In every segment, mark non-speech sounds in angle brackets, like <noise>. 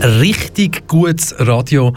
Richtig gutes Radio.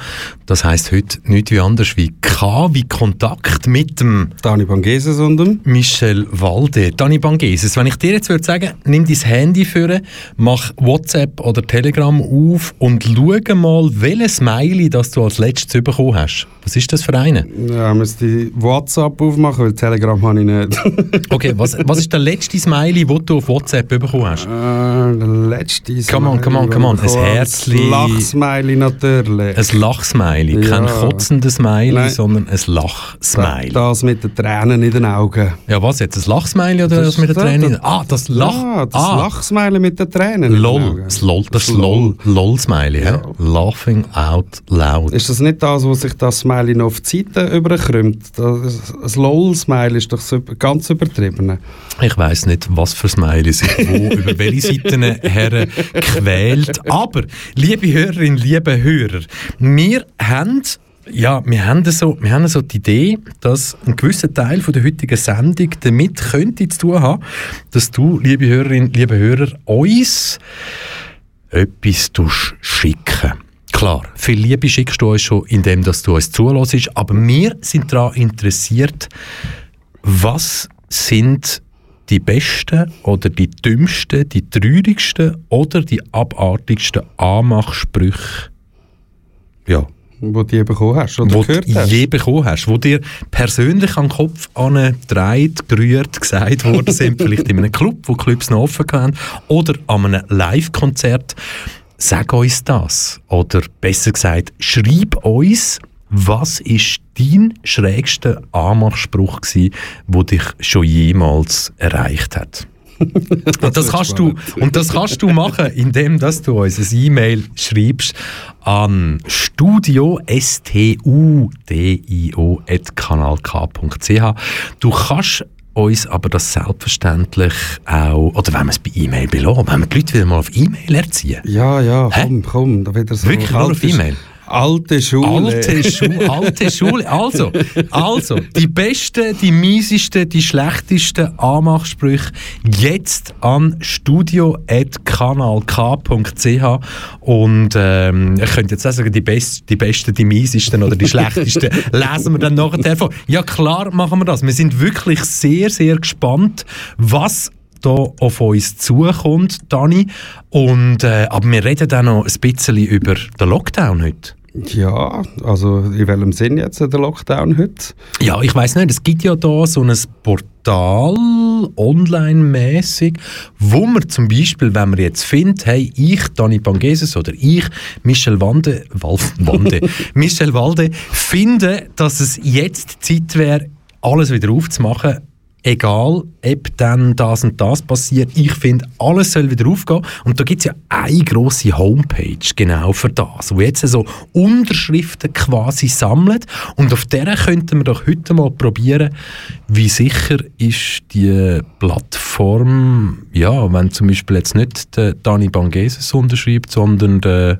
Das heisst heute nicht wie anders wie K wie Kontakt mit dem Dani Bangeses und dem Michel Walde. Dani Bangeses, wenn ich dir jetzt würde sagen, nimm dein Handy für, mach WhatsApp oder Telegram auf und schau mal, welches Smiley das du als letztes bekommen hast. Was ist das für eine? Ja, müsste WhatsApp aufmachen, weil Telegram habe ich nicht. <laughs> okay, was, was ist der letzte Smiley, den du auf WhatsApp bekommen hast? Äh, der letzte Smiley. Come on, come on, come on. Ein Herzli. Ein Lachsmiley natürlich. Ein Lachsmiley. Ja. Kein kotzendes Smiley, Nein. sondern ein Lachsmiley. Das mit den Tränen in den Augen. Ja, was jetzt? Ein Lachsmiley oder das, das mit den Tränen? in den Augen? Ah, das Lach. Ja, das ah. Lachsmiley mit den Tränen. LOL. Das LOL. Das, das LOL. LOL-Smiley. Ja. Laughing out loud. Ist das nicht das, wo sich das Smiley noch auf die Seite überkrümmt? Das, das LOL-Smiley ist doch ganz übertrieben. Ich weiss nicht, was für Smiley sich wo über welche Seiten her <laughs> quält. Aber, liebe Hörerinnen, liebe Hörer, wir haben ja, wir haben, so, wir haben so die Idee, dass ein gewisser Teil von der heutigen Sendung damit könnte zu tun haben, dass du, liebe Hörerinnen, liebe Hörer, uns etwas schicken. Klar, viel Liebe schickst du uns schon, indem dass du uns zulässt, aber wir sind daran interessiert, was sind die besten oder die dümmsten, die traurigsten oder die abartigsten Anmachsprüche, ja, wo du je bekommen hast oder wo gehört hast? je bekommen hast, wo dir persönlich an den Kopf angedreht, gerührt, gesagt worden sind, <laughs> vielleicht in einem Club, wo Clubs noch offen haben, oder an einem Live-Konzert. Sag uns das. Oder besser gesagt, schreib uns, was ist dein schrägster Anmachspruch gewesen, der dich schon jemals erreicht hat? <laughs> und, das kannst du, und das kannst du machen, <laughs> indem dass du uns ein E-Mail schreibst an studio s t u d i o kanalk.ch. Du kannst uns aber das selbstverständlich auch, oder wenn wir es bei E-Mail belassen, wenn wir die Leute wieder mal auf E-Mail erziehen. Ja, ja, komm, Hä? komm, da wieder so Wirklich nur auf E-Mail? Alte Schule. Alte, Schu alte Schule. Also, also, die besten, die miesesten, die schlechtesten Anmachsprüche jetzt an studio.kanalk.ch und ähm, ich könnte jetzt auch sagen, die, best, die besten, die miesesten oder die schlechtesten <laughs> lesen wir dann nachher vor. Ja klar machen wir das. Wir sind wirklich sehr, sehr gespannt, was da auf uns zukommt, Dani. Und, äh, aber wir reden dann noch ein bisschen über den Lockdown heute. Ja, also in welchem Sinn jetzt der Lockdown heute? Ja, ich weiß nicht. Es gibt ja da so ein Portal, online-mäßig, wo man zum Beispiel, wenn man jetzt findet, hey, ich, Dani Pangeses oder ich, Michel Wande, Walf, Wande, <laughs> Michel Walde, finde, dass es jetzt Zeit wäre, alles wieder aufzumachen egal, ob dann das und das passiert. Ich finde, alles soll wieder aufgehen. Und da gibt es ja eine grosse Homepage genau für das, wo jetzt so Unterschriften quasi sammelt. Und auf der könnten wir doch heute mal probieren, wie sicher ist die Plattform, ja, wenn zum Beispiel jetzt nicht der Dani Bangeses unterschreibt, sondern der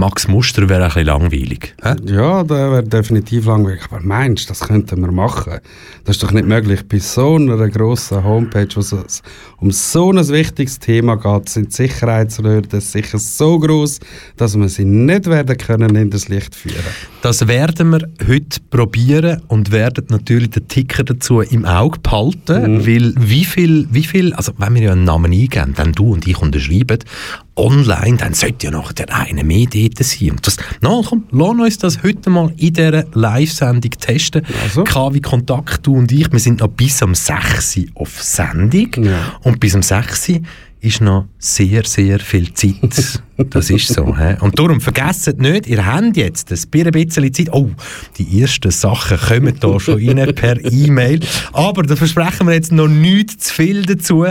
Max Muster wäre ein bisschen langweilig. Hä? Ja, der wäre definitiv langweilig. Aber meinst du, das könnten wir machen? Das ist doch nicht möglich. Bei so einer grossen Homepage, wo es um so ein wichtiges Thema geht, sind die Sicherheitslöhne sicher so groß, dass wir sie nicht werden können in das Licht führen. Das werden wir heute probieren und werden natürlich den Ticker dazu im Auge behalten, mhm. weil wie viel, wie viel, also wenn wir ja einen Namen eingeben, wenn du und ich unterschreiben, online, dann sollte ja noch der eine mehr dort sein. Und das, no, komm, lass uns das heute mal in dieser Live-Sendung testen. Also. KW Kontakt, du und ich, wir sind noch bis am 6 auf Sendung. Ja. Und bis am 6 ist noch sehr, sehr viel Zeit. <laughs> Das ist so. He? Und darum vergesst nicht, ihr habt jetzt ein bisschen Zeit. Oh, die ersten Sachen kommen da schon rein per <laughs> E-Mail. Aber da versprechen wir jetzt noch nichts zu viel dazu.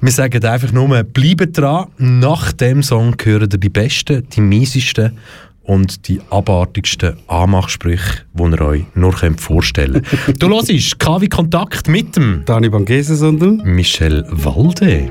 Wir sagen einfach nur, bleibt dran. Nach dem Song hören die besten, die miesesten und die abartigsten Anmachsprüche, die ihr euch nur vorstellen könnt. <laughs> du hörst KW Kontakt mit dem Dani Bangeses und dem Michel Walde.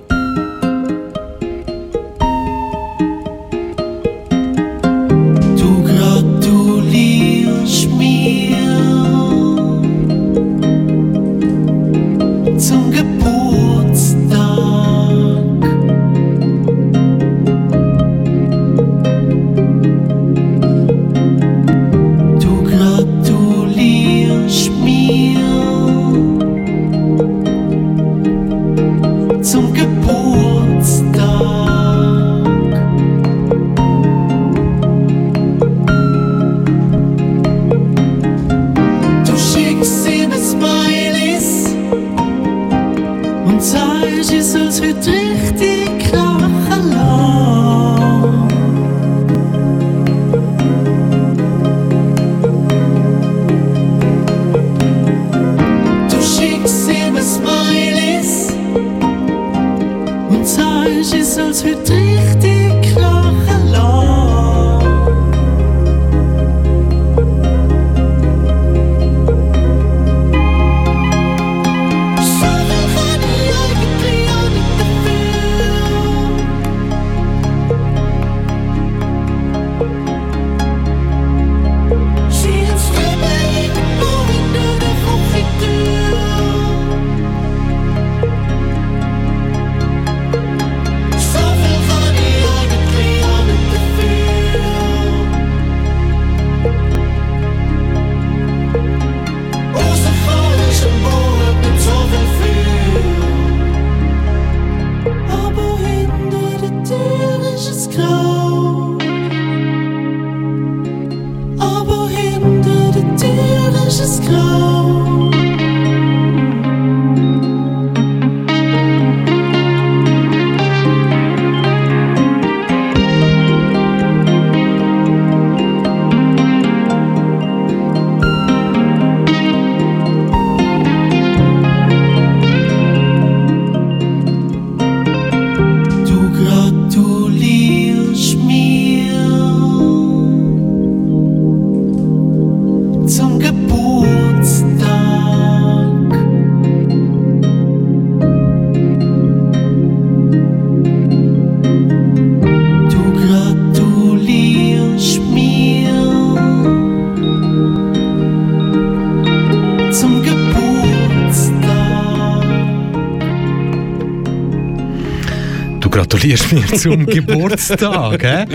Gratulierst mir zum Geburtstag.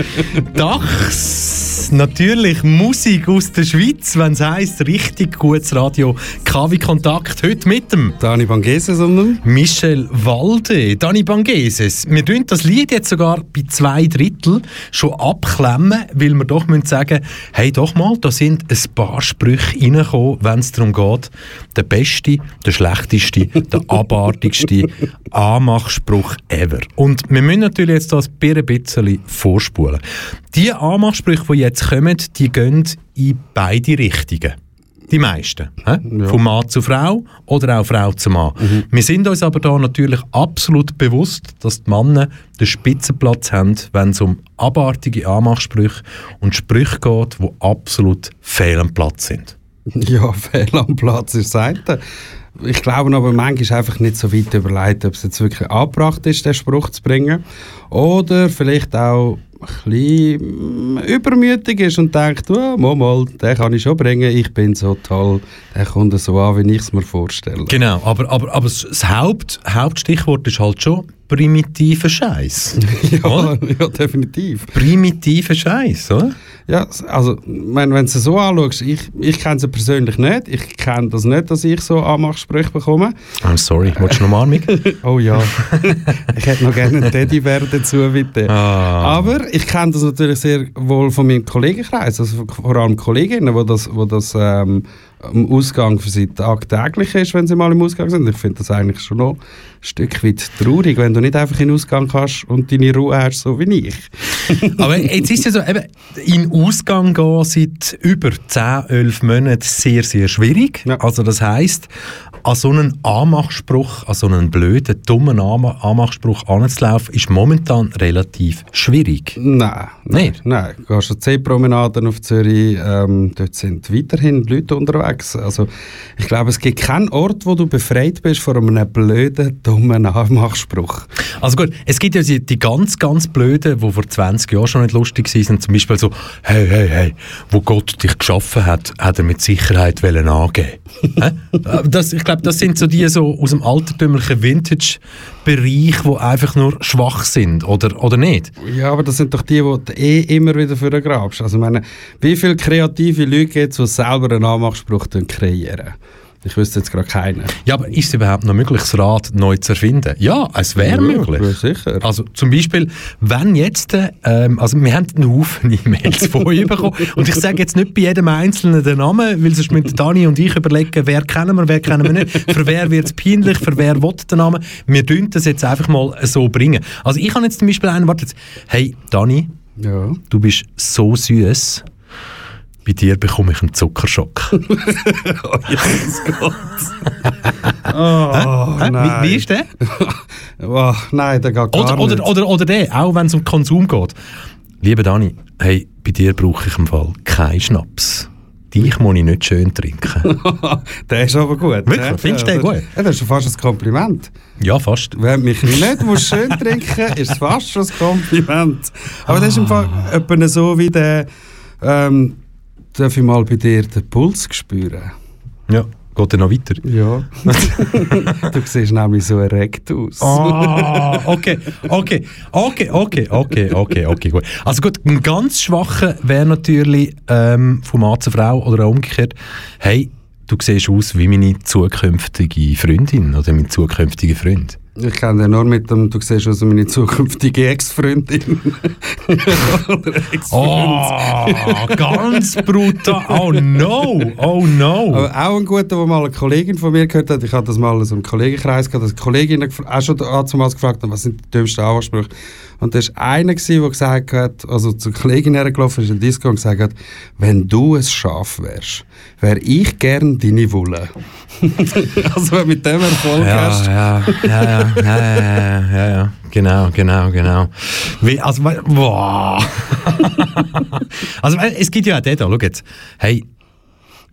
Dachs, natürlich Musik aus der Schweiz, wenn es heisst, richtig gutes Radio. KW Kontakt heute mit dem Dani Bangese, sondern Michel Walde, Dani Bangeses. Wir tun das Lied jetzt sogar bei zwei Drittel schon abklemmen, weil wir doch müssen sagen, hey doch mal, da sind ein paar Sprüche reingekommen, wenn es darum geht, der beste, der schlechteste, der <laughs> abartigste Anmachspruch ever. Und wir müssen natürlich jetzt das ein bisschen vorspulen. Die Anmachsprüche, die jetzt kommen, die gehen in beide Richtungen. Die meisten. hä? Von Mann zu Frau oder auch Frau zu Mann. Wir sind uns aber da natürlich absolut bewusst, dass die Männer den Spitzenplatz haben, wenn es um abartige Anmachsprüche und Sprüche geht, die absolut fehl am Platz sind. <laughs> Ja, fehl am Platz ist das. Ich glaube aber, manchmal ist einfach nicht so weit überlegt, ob es jetzt wirklich angebracht ist, den Spruch zu bringen. Oder vielleicht auch bisschen übermütig ist und denkt, oh, mal, mal, den kann ich schon bringen, ich bin so toll, der kommt so an, wie ich es mir vorstelle. Genau, aber, aber, aber das Haupt, Hauptstichwort ist halt schon primitiver Scheiß. <laughs> ja, ja, definitiv. primitiver Scheiß, oder? Ja, also, wenn, wenn du es so anschaust, ich, ich kenne sie persönlich nicht. Ich kenne das nicht, dass ich so Anmachsprüche bekomme. I'm sorry, willst du noch Armig? <laughs> Oh ja, ich hätte noch gerne einen Teddybär dazu, bitte. Ah. Aber ich kenne das natürlich sehr wohl von meinem Kollegenkreis, also vor allem Kolleginnen, wo das, wo das ähm, am Ausgang für sie tagtäglich ist, wenn sie mal im Ausgang sind. Ich finde das eigentlich schon noch ein Stück weit traurig, wenn du nicht einfach in den Ausgang kannst und deine Ruhe hast, so wie ich. <laughs> Aber jetzt ist ja so, eben, in Ausgang gehen seit über 10, 11 Monaten sehr, sehr schwierig. Ja. Also das heisst, an so einen Anmachspruch, an so einen blöden, dummen Anma- Anmachspruch anzulaufen, ist momentan relativ schwierig. Nein, nein, nein. Du gehst an C-Promenaden auf Zürich, ähm, dort sind weiterhin Leute unterwegs. Also ich glaube, es gibt keinen Ort, wo du befreit bist von einem blöden, dummen Anmachspruch. Also gut, es gibt ja die, die ganz, ganz blöden, die vor 20 Jahren schon nicht lustig waren, zum Beispiel so, hey, hey, hey, wo Gott dich geschaffen hat, hat er mit Sicherheit angeben. <laughs> Das, ich glaube, das sind so die so aus dem altertümlichen Vintage-Bereich, die einfach nur schwach sind, oder, oder nicht? Ja, aber das sind doch die, die du eh immer wieder für grabst. Also meine, wie viele kreative Leute gibt es, die selber einen Anmachspruch kreieren? Ich wüsste jetzt gerade keinen. Ja, aber ist es überhaupt noch möglich, das Rad neu zu erfinden? Ja, es wäre möglich. Ja, sicher. Also zum Beispiel, wenn jetzt, ähm, also wir haben einen Haufen <laughs> E-Mails von euch bekommen und ich sage jetzt nicht bei jedem Einzelnen den Namen, weil sonst müssen Dani und ich überlegen, wer kennen wir, wer kennen wir nicht, für wer wird es peinlich, für wer will den Namen. Wir tun das jetzt einfach mal so bringen. Also ich habe jetzt zum Beispiel einen, warte jetzt, hey Dani, Ja. du bist so süß. Bei dir bekomme ich einen Zuckerschock. <laughs> <laughs> Oh, Hä? nein. Wie, wie ist der? <laughs> Oh, nein, der geht gar Oder, nicht. oder, oder, oder der, auch wenn es um Konsum geht. Lieber Dani, hey, bei dir brauche ich im Fall keinen Schnaps. Dich muss ich nicht schön trinken. der ist aber gut. Wirklich? ja. Findest du den das- gut? Ja, das ist schon fast ein Kompliment. ja, fast. Wenn du mich nicht musst schön trinken ist es fast schon ein Kompliment. Aber das ist im Fall etwa so wie der, ähm, darf ich mal bei dir den Puls spüren? Ja, geht er noch weiter? Ja. <laughs> du siehst nämlich so erregt aus. Ah, okay, okay, okay, okay, okay, okay, okay, gut. Also gut, ein ganz schwacher wäre natürlich ähm, von Mann zu Frau oder auch umgekehrt, hey, du siehst aus wie meine zukünftige Freundin oder mein zukünftiger Freund. Ich kenne den nur mit dem, du siehst also meine zukünftige Ex-Freundin. Oder <laughs> Ex-Freund. Oh, ganz brutal. Oh no, oh no. Aber auch ein guter, wo mal eine Kollegin von mir gehört hat, ich hatte das mal in so einem Kollegenkreis gehabt, dass die Kollegin gefra- auch schon damals gefragt hat, was sind die dümmsten Ansprüche. Und da war einer, der gesagt hat, also zur Kollegin hergelaufen ist in der Disco und gesagt hat, wenn du ein Schaf wärst, wäre ich gern deine Wulle. <laughs> also wenn du mit dem Erfolg Ja, hast. ja, ja, ja, ja, ja, ja, ja, genau, genau, genau. Wie, also, boah. <laughs> also, es gibt ja auch den da, schau jetzt. Hey,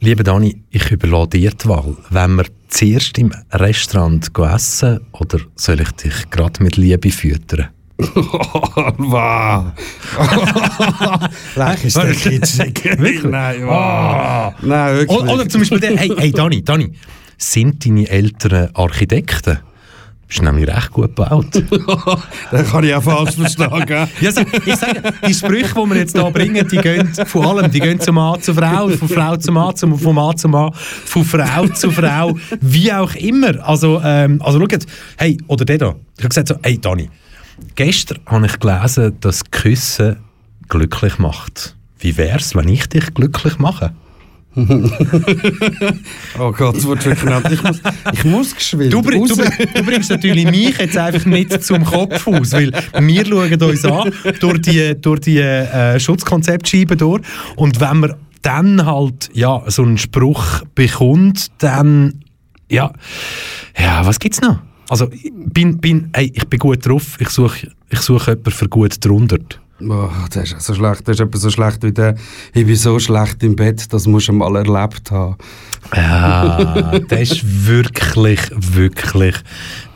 lieber Dani, ich überlasse dir die Wahl. Wenn wir zuerst im Restaurant essen oder soll ich dich gerade mit Liebe füttern? Ist der Wirklich? kitschig. Wirklich? Nein. Nein, wirklich. Oder, zum Beispiel der, hey, hey Dani, Dani, sind deine Eltern Architekten? Du bist nämlich recht gut gebaut. Den kann ich auch falsch verstehen, gell? Ja, so, ich sage, die Sprüche, die wir jetzt hier bringen, die gehen vor allem, die gehen zum Mann zu Frau, von Frau zu Mann, zum, von Mann zu Mann, von Frau zu Frau, wie auch immer. Also, ähm, also schaut, hey, oder der da, ich habe gesagt so, hey Dani, gestern habe ich gelesen, dass Küssen glücklich macht. Wie wär's, wenn ich dich glücklich mache? <laughs> Oh Gott, es wird wirklich genannt. Ich muss, ich muss geschwind Du, bring, du, du bringst natürlich mich jetzt einfach nicht zum Kopf aus, weil wir schauen uns an durch die, durch die äh, Schutzkonzeptscheibe durch und wenn man dann halt ja, so einen Spruch bekommt, dann ja, ja was gibt's noch? Also ich bin, bin, hey, ich bin gut drauf, ich suche ich such jemanden für gut drunter. Oh, das ist so schlecht. Das ist etwa so schlecht wie der, ich bin so schlecht im Bett, das musst du mal erlebt haben. Ja, <laughs> das ist wirklich, wirklich,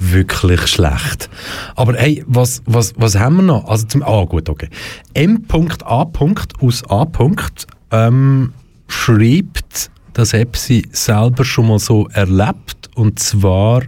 wirklich schlecht. Aber hey, was, was, was haben wir noch? Also zum, ah, gut, okay. M.A. aus A. Ähm, schreibt, dass er sie selber schon mal so erlebt. Und zwar,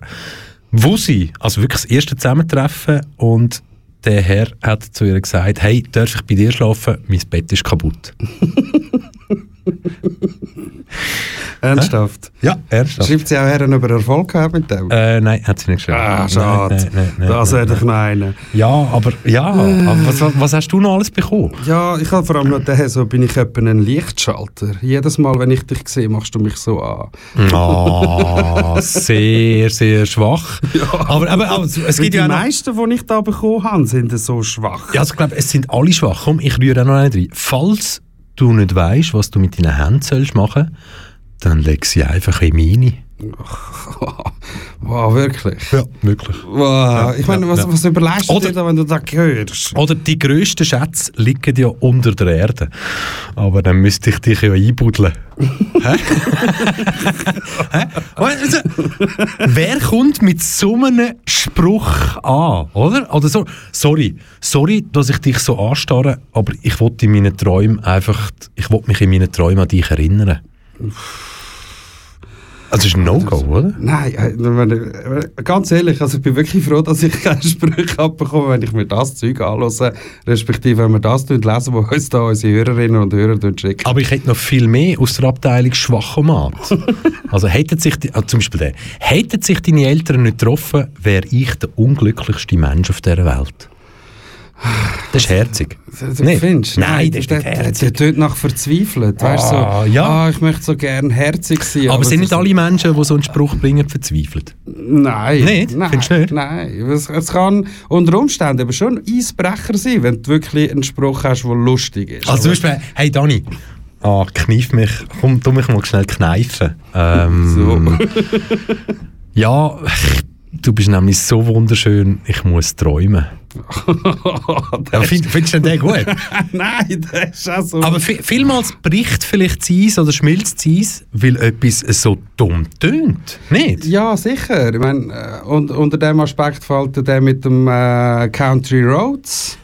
wo sie, also wirklich das erste Zusammentreffen und der Herr hat zu ihr gesagt, hey, darf ich bei dir schlafen? Mein Bett ist kaputt. <laughs> <laughs> Ernsthaft. Ja, ernsthaft. Schreibt sie auch her, über Erfolg gehabt mit dem? Äh, nein, hat sie nicht geschrieben. ah, schade. Nein, nein, nein, das nein, hätte ich meinen. Ja, aber ja, aber was, was, hast du noch alles bekommen? Ja, ich habe vor allem noch den, so bin ich etwa ein Lichtschalter. Jedes Mal, wenn ich dich sehe, machst du mich so an. Ah, <laughs> sehr, sehr schwach. Aber, aber, aber es gibt die ja noch, meisten, die ich da bekommen habe, sind so schwach. ja, also ich glaube, es sind alle schwach. Komm, ich rühre auch noch einen rein. Falls du nicht weißt, was du mit deinen Händen sollst machen, dann leg sie einfach in meine. <laughs> wow, wirklich. Ja, wirklich. Wow. ich meine, was, was überlegst du Oder- dir da, wenn du das hörst? Oder die grössten Schätze liegen ja unter der Erde. Aber dann müsste ich dich ja einbuddeln. <laughs> Hä? Hä? Also, wer kommt mit so einem Spruch an, oder? Oder so, sorry, sorry, dass ich dich so anstarre, aber ich wollte in meinen Träumen einfach, ich wollte mich in meinen Träumen an dich erinnern. Also, ist ein No-Go, oder? Nein, äh, äh, ganz ehrlich, also ich bin wirklich froh, dass ich <laughs> keine Sprüche abbekomme, wenn ich mir das Zeug anhöre, respektive wenn wir das lesen, was uns da unsere Hörerinnen und Hörer schicken. Aber ich hätte noch viel mehr aus der Abteilung Schwachomat. <laughs> also hätten sich, die, ah, zum Beispiel der, hätten sich deine Eltern nicht getroffen, wäre ich der unglücklichste Mensch auf dieser Welt. Das ist herzig. Du Nicht? findest? Nein, das ist der, nicht der, der herzig. tönt nach verzweifelt. Weißt du, Ah, so, ja. ah, ich möchte so gerne herzig sein. Aber sind es nicht alle Menschen, die so einen Spruch bringen, verzweifelt? Nein. Nicht? Nein, Findest du nicht? Nein. Es, es kann unter Umständen aber schon ein Eisbrecher sein, wenn du wirklich einen Spruch hast, der lustig ist. Also zum Beispiel, hey Dani, ah, kneif mich, komm, tu mich mal schnell kneifen. <laughs> Ähm, <laughs> ja, du bist nämlich so wunderschön, ich muss träumen. <laughs> Ja, find, findest du den gut? <laughs> Nein, das ist auch so. Aber vi- vielmals bricht vielleicht das Eis oder schmilzt das Eis, weil etwas so dumm tönt. Nicht? Ja, sicher. Ich meine, äh, und, unter dem Aspekt fällt der mit dem äh, Country Roads.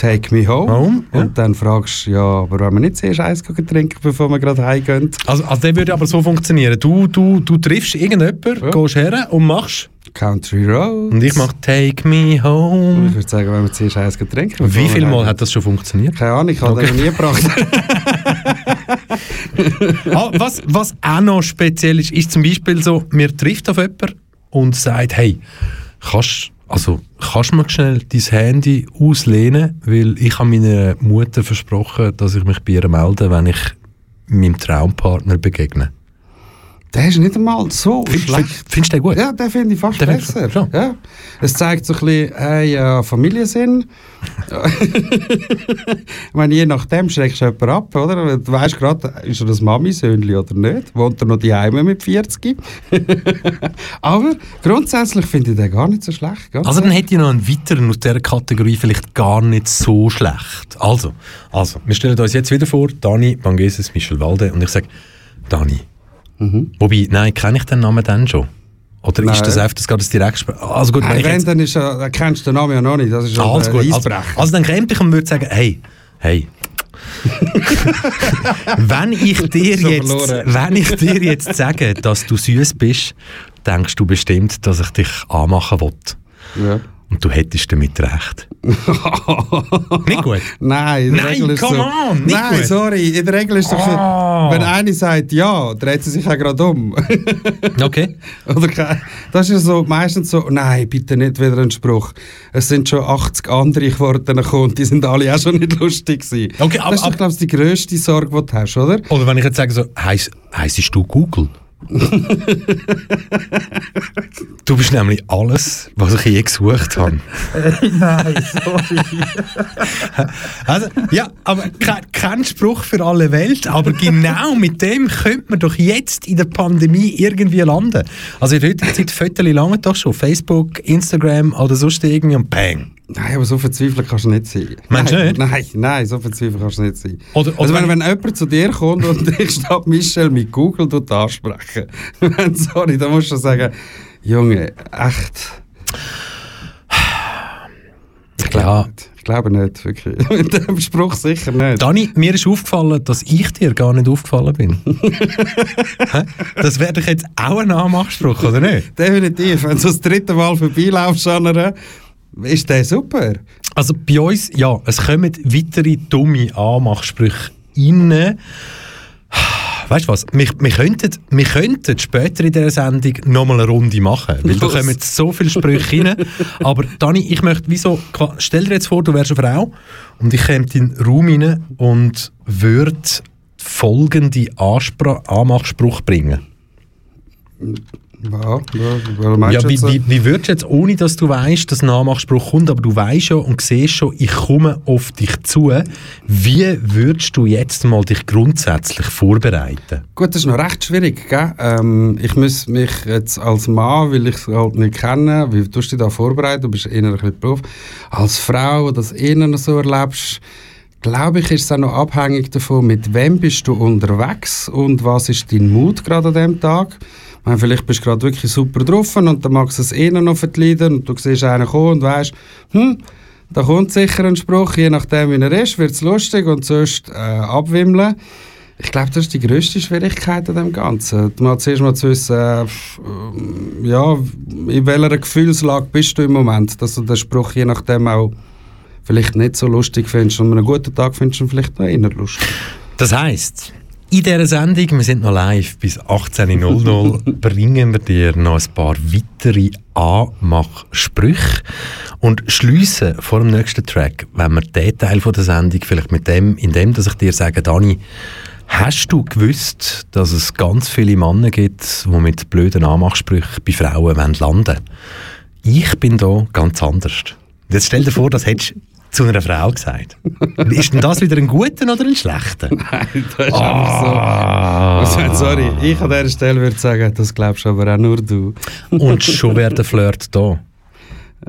Take me home. Home, ja. Und dann fragst du, ja, aber wenn wir nicht zuerst Eis trinken, bevor wir gerade heimgehen. Also, also der würde aber so funktionieren. Du, du, du triffst irgendjemanden, Ja. gehst her und machst. Country Roads. Und ich mache Take me Ich home. würde sagen, wenn wir zuerst Eis trinken. Wie viel Mal hat das schon funktioniert? Keine Ahnung, ich habe Okay. den noch nie gebracht. <laughs> Ah, was, was auch noch speziell ist, ist zum Beispiel so, mir trifft auf jemanden und sagt, hey, kannst, also, kannst du mir schnell dein Handy auslehnen, weil ich habe meiner Mutter versprochen, dass ich mich bei ihr melde, wenn ich meinem Traumpartner begegne. Der ist nicht einmal so Find, schlecht. find, findest du den gut? Ja, den finde ich fast Den besser. schon? Ja. Es zeigt so ein bisschen, hey, ja, Familiensinn. <laughs> ich meine, je nachdem schreckst du jemanden ab, oder? Du weißt gerade, ist er das Mami-Söhnchen oder nicht? Wohnt er noch die Heime mit 40? <laughs> Aber grundsätzlich finde ich den gar nicht so schlecht. Ganz Also dann hätte ich noch einen weiteren aus dieser Kategorie vielleicht gar nicht so schlecht. Also, also wir stellen uns jetzt wieder vor, Dani Bangeses, Michel Walde und ich sage, Dani. Wobei, nein, kenne ich den Namen dann schon? Oder Nein. ist das einfach das gerade das Direktgespräch? Also gut, wenn Nein, wenn, jetzt, dann ist, er- dann kennst du den Namen ja noch nicht. Das ist Ah, alles ein gut. Also, also dann käme ich und würde sagen, hey, hey. <laughs> wenn ich <laughs> dir So jetzt, verloren. wenn ich dir jetzt sage, dass du süß bist, denkst du bestimmt, dass ich dich anmachen will. ja. Und du hättest damit recht. <laughs> nicht gut. Nein, in der Nein, Regel ist come so. on, nicht Nein, gut. sorry, in der Regel ist doch, Ah. wenn eine sagt ja, dreht sie sich auch gerade um. <laughs> Okay. Oder das ist ja so, meistens so, nein, bitte nicht wieder ein Spruch. Es sind schon 80 andere Worte gekommen die sind alle auch schon nicht lustig gewesen. Okay, aber- das ist, glaube ich, die grösste Sorge, die du hast, oder? Oder wenn ich jetzt sage so, heiss, heissest du Google? Du bist nämlich alles, was ich je gesucht habe. Nein, sorry. Also, ja, aber kein, kein Spruch für alle Welt, aber genau mit dem könnte man doch jetzt in der Pandemie irgendwie landen. Also in der heutigen Zeit Fotos lange doch schon. Facebook, Instagram oder sonst irgendwie und bang. Nein, aber so verzweifelt kannst du nicht sein. Meinst du nein, nicht? Nein, nein, so verzweifelt kannst du nicht sein. Oder- oder also wenn, wenn- jemand zu dir kommt und <laughs> dich statt Michel mit Google tut ansprechen, <laughs> wenn, sorry, dann musst du sagen, Junge, echt. Ich glaube Ja. nicht. Ich glaube nicht, wirklich. <laughs> Mit dem Spruch sicher nicht. Dani, mir ist aufgefallen, dass ich dir gar nicht aufgefallen bin. Das wäre doch jetzt auch ein Anmachspruch, oder nicht? Definitiv. Wenn du das dritte Mal vorbeilaufst, Anna, ist der super. Also bei uns, ja, es kommen weitere dumme Anmachsprüche rein. Weißt du was? Wir, wir, könnten, wir könnten später in dieser Sendung nochmal eine Runde machen, weil da Los. kommen jetzt so viele Sprüche rein. Aber Dani, ich möchte, wieso, stell dir jetzt vor, du wärst eine Frau und ich käme in den Raum rein und würde folgende Anspr Anmachspruch bringen. Ja, ja, Ja, du wie, wie, wie würdest du jetzt, ohne dass du weißt, dass ein Nachmachspruch kommt, aber du weißt ja und siehst schon, ich komme auf dich zu, wie würdest du jetzt mal dich grundsätzlich vorbereiten? Gut, das ist noch recht schwierig. Gell? Ähm, ich muss mich jetzt als Mann, weil ich es halt nicht kenne, wie tust du dich da vorbereiten? Du bist eher ein bisschen Beruf. Als Frau, das innen so erlebst, glaube ich, ist es auch noch abhängig davon, mit wem bist du unterwegs und was ist dein Mut gerade an dem Tag. Meine, vielleicht bist du gerade wirklich super drauf und dann magst du es innen noch verkleiden und du siehst einen kommen und weißt, hm, da kommt sicher ein Spruch, je nachdem wie er ist, wird es lustig und sonst äh, abwimmeln. Ich glaube, das ist die grösste Schwierigkeit an dem Ganzen. Mal zuerst mal zu wissen, äh, ja, in welcher Gefühlslage bist du im Moment, dass du den Spruch je nachdem auch vielleicht nicht so lustig findest und an einem guten Tag findest du ihn vielleicht noch eher lustig. Das heisst, in dieser Sendung, wir sind noch live bis 18.00 <laughs> bringen wir dir noch ein paar weitere Anmachsprüche und schliessen vor dem nächsten Track, wenn wir den Teil von der Sendung vielleicht mit dem, in dem, dass ich dir sage, Dani, hast du gewusst, dass es ganz viele Männer gibt, die mit blöden Anmachsprüchen bei Frauen wollen landen Ich bin da ganz anders. Jetzt stell dir vor, das hättest du zu einer Frau gesagt. Ist denn das wieder ein guter oder ein schlechter? <laughs> Nein, das ist einfach so. Also, sorry, ich an dieser Stelle würde sagen, das glaubst aber auch nur du. Und schon wäre der <laughs> Flirt da.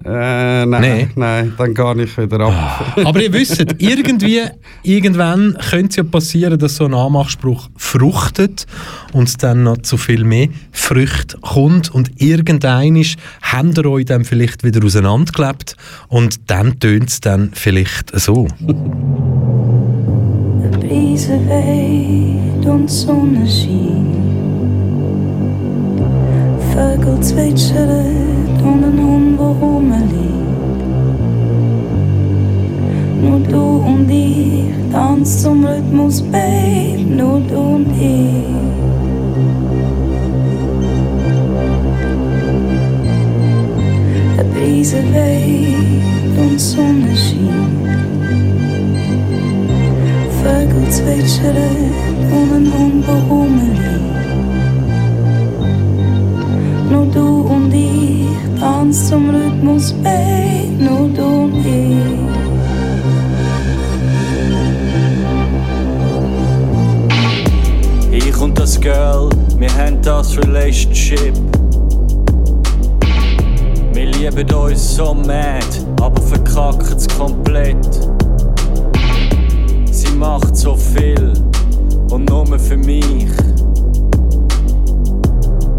Äh, nein, Nee. nein, dann gehe ich wieder ab. Aber ihr wisst, irgendwie, irgendwann könnte es ja passieren, dass so ein Anmachspruch fruchtet und es dann noch zu viel mehr Früchte kommt und irgendeinisch habt ihr euch dann vielleicht wieder auseinandergelebt und dann tönt es dann vielleicht so. Blies weet und Sonne schien. Vögel zwitschert Vögel zwitschern und ein Hund rumliegt. Nur du und ich tanzen zum Rhythmus Beat, nur du und ich. Und das Girl, wir haben das Relationship. Wir lieben uns so mad, aber verkacken's komplett. Sie macht so viel und nur für mich.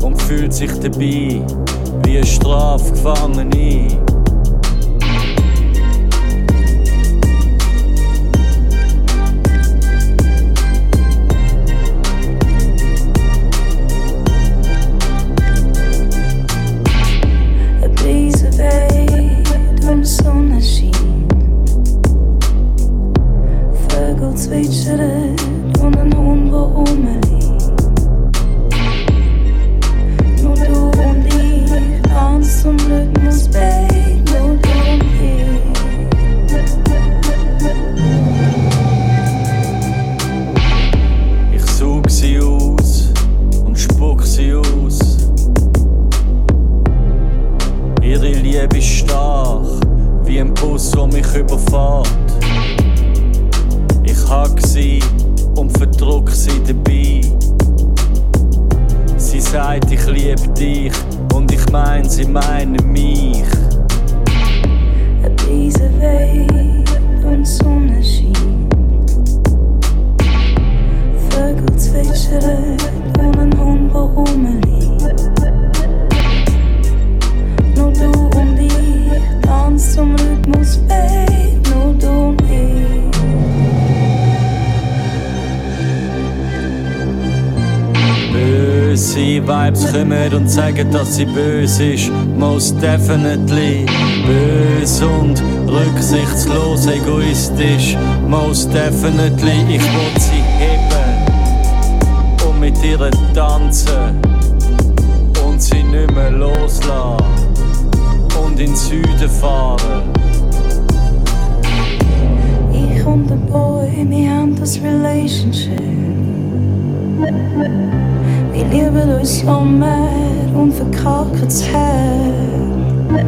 Und fühlt sich dabei wie ein Strafgefangene. Dass sie böse ist. Most definitely. Böse und rücksichtslos, egoistisch. Most definitely. Ich will sie heben und mit ihr tanzen. Und sie nicht mehr loslassen. Und in den Süden fahren. Ich und der Boy, wir haben das Relationship. Und verkacken das Herz.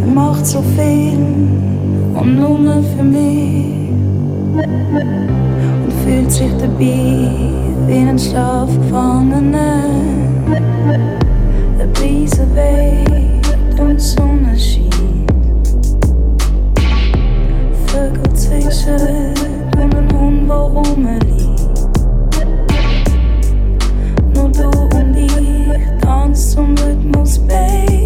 Er macht so viel und nur für mich. Und fühlt sich dabei wie ein Schlafgefangener. Der Brise weht und die Sonne scheint. Vögel zwitschern und ein Hund, wo rumliegt. Ich tanzen zum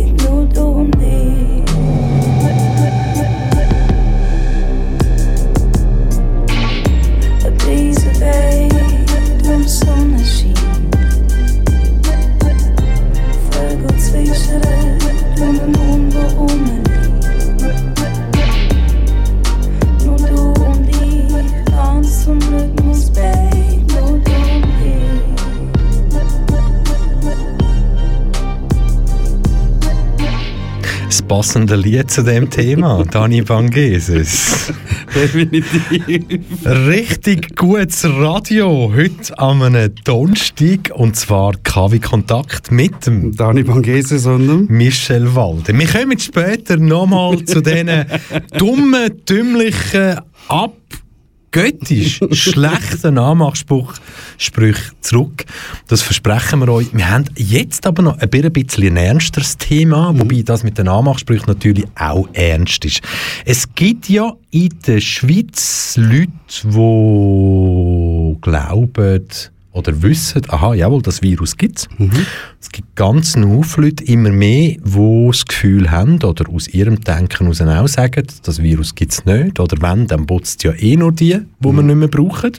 passende Lied zu dem Thema, <laughs> Dani Bangeses. Definitiv. Richtig gutes Radio heute an einem Donnerstag und zwar KW Kontakt mit dem Dani Bangese, sondern Michel Walde. Wir kommen später nochmal zu diesen <laughs> dummen, dümmlichen, abgöttisch <laughs> schlechten Nachmachspruch-Sprüchen zurück. Das versprechen wir euch. Wir haben jetzt aber noch ein bisschen ein ernsteres Thema, wobei das mit den Nachmachsprüchen natürlich auch ernst ist. Es gibt ja in der Schweiz Leute, die glauben, oder wissen, aha, jawohl, das Virus gibt es. Es gibt ganz Haufen Leute, immer mehr, die das Gefühl haben oder aus ihrem Denken heraus auch sagen, das Virus gibt es nicht. Oder wenn, dann putzt ja eh nur die, die wir nicht mehr brauchen.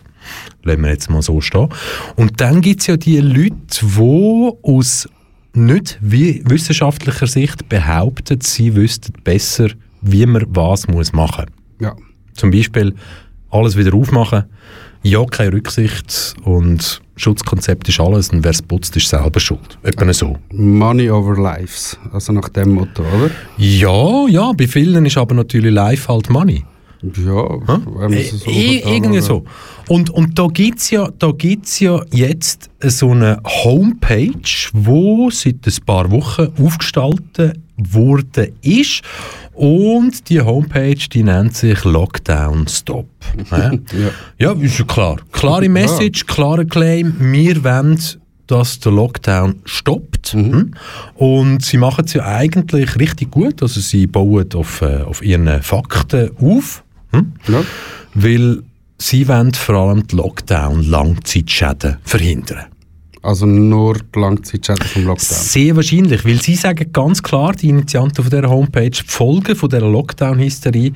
Lassen wir jetzt mal so stehen. Und dann gibt es ja die Leute, die aus nicht wissenschaftlicher Sicht behaupten, sie wüssten besser, wie man was muss machen muss. ja. Zum Beispiel, alles wieder aufmachen. Ja, keine Rücksicht und Schutzkonzept ist alles und wer es putzt, ist selber schuld. Etwa so. Money over Lives. Also nach dem Motto, oder? Ja, ja, bei vielen ist aber natürlich live halt Money. Ja, es so eh, anschauen irgendwie so. Und, und da gibt es ja, da gibt's ja jetzt so eine Homepage, wo seit ein paar Wochen aufgestaltet worden ist. Und die Homepage, die nennt sich Lockdown Stop. <laughs> ja? ja, ist ja klar. Klare Message, klarer Claim. Wir wollen, dass der Lockdown stoppt. Hm? Und sie machen es ja eigentlich richtig gut. Also sie bauen auf, äh, auf ihren Fakten auf. Hm? Ja. Weil sie wollen vor allem die Lockdown-Langzeitschäden verhindern. Also nur die Langzeitschäden vom Lockdown. Sehr wahrscheinlich, weil sie sagen ganz klar, die Initianten von dieser Homepage, die Folgen von dieser Lockdown-Hysterie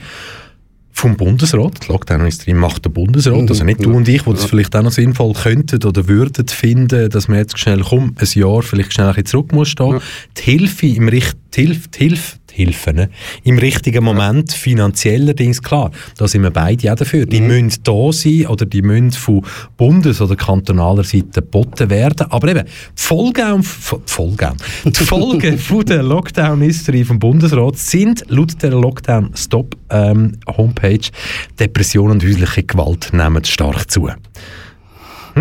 vom Bundesrat, die Lockdown-Hysterie macht der Bundesrat, also nicht du und ich, die das vielleicht auch noch sinnvoll könnten oder würden finden, dass man jetzt schnell, komm, ein Jahr vielleicht schnell ein bisschen zurück muss stehen. Die Hilfe im Richt, die Hilfe, die Hilfe, Hilfe ne? im richtigen Moment finanziellerdings klar, da sind wir beide auch dafür. Die müssen da sein oder die müssen von Bundes- oder kantonaler Seite geboten werden. Aber eben, die Folgen, Folgen, die Folgen <laughs> von der Lockdown-Hysterie vom Bundesrat sind laut der Lockdown-Stop-Homepage Depression und häusliche Gewalt nehmen stark zu.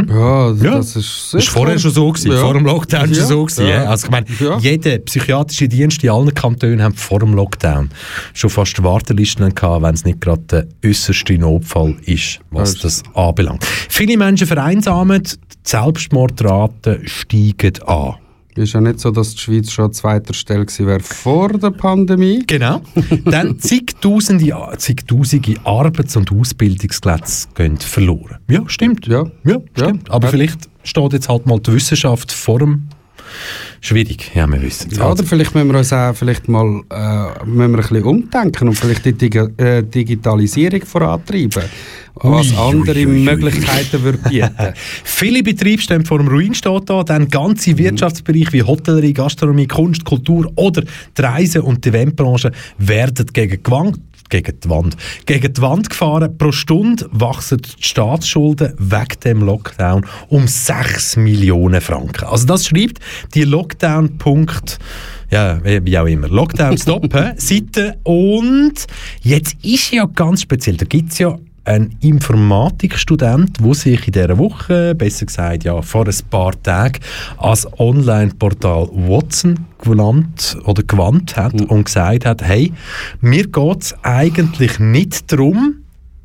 Ja, Ja. das ist Das war vorher schon so, gewesen, Ja. vor dem Lockdown Ja. schon so. Gewesen, Ja. Also ich meine, Ja. jeder psychiatrische Dienst in allen Kantonen haben vor dem Lockdown schon fast Wartelisten gehabt, wenn es nicht gerade der äußerste Notfall ist, was Ja, das anbelangt. Viele Menschen vereinsamen, die Selbstmordraten steigen an. Ist ja nicht so, dass die Schweiz schon an zweiter Stelle wäre vor der Pandemie. Genau. Dann <laughs> zigtausende, zigtausende Arbeits- und Ausbildungsplätze gehen verloren. Ja, stimmt. Ja. Ja, stimmt. Aber Ja. vielleicht steht jetzt halt mal die Wissenschaft vor dem... Schwierig, ja, wir wissen es. Ja, oder vielleicht müssen wir uns auch vielleicht mal äh, müssen wir ein bisschen umdenken und vielleicht die Digi äh, Digitalisierung vorantreiben, was Ui, andere ui, ui. Möglichkeiten würde bieten. <laughs> Viele Betriebe stehen vor dem Ruin, steht da. Dann ganze Wirtschaftsbereiche wie Hotellerie, Gastronomie, Kunst, Kultur oder die Reise- und die Eventbranche werden gegen die Wand, gegen die Wand, gegen die Wand gefahren. Pro Stunde wachsen die Staatsschulden wegen dem Lockdown um 6 Millionen Franken. Also das schreibt die Lockdown. Ja, wie auch immer. Lockdown Stop, hä? <laughs> Seite. Und jetzt ist ja ganz speziell, da gibt es ja ein Informatikstudent, der sich in dieser Woche, besser gesagt ja, vor ein paar Tagen, als Online-Portal Watson gewandt, oder gewandt hat und gesagt hat, hey, mir geht es eigentlich nicht darum,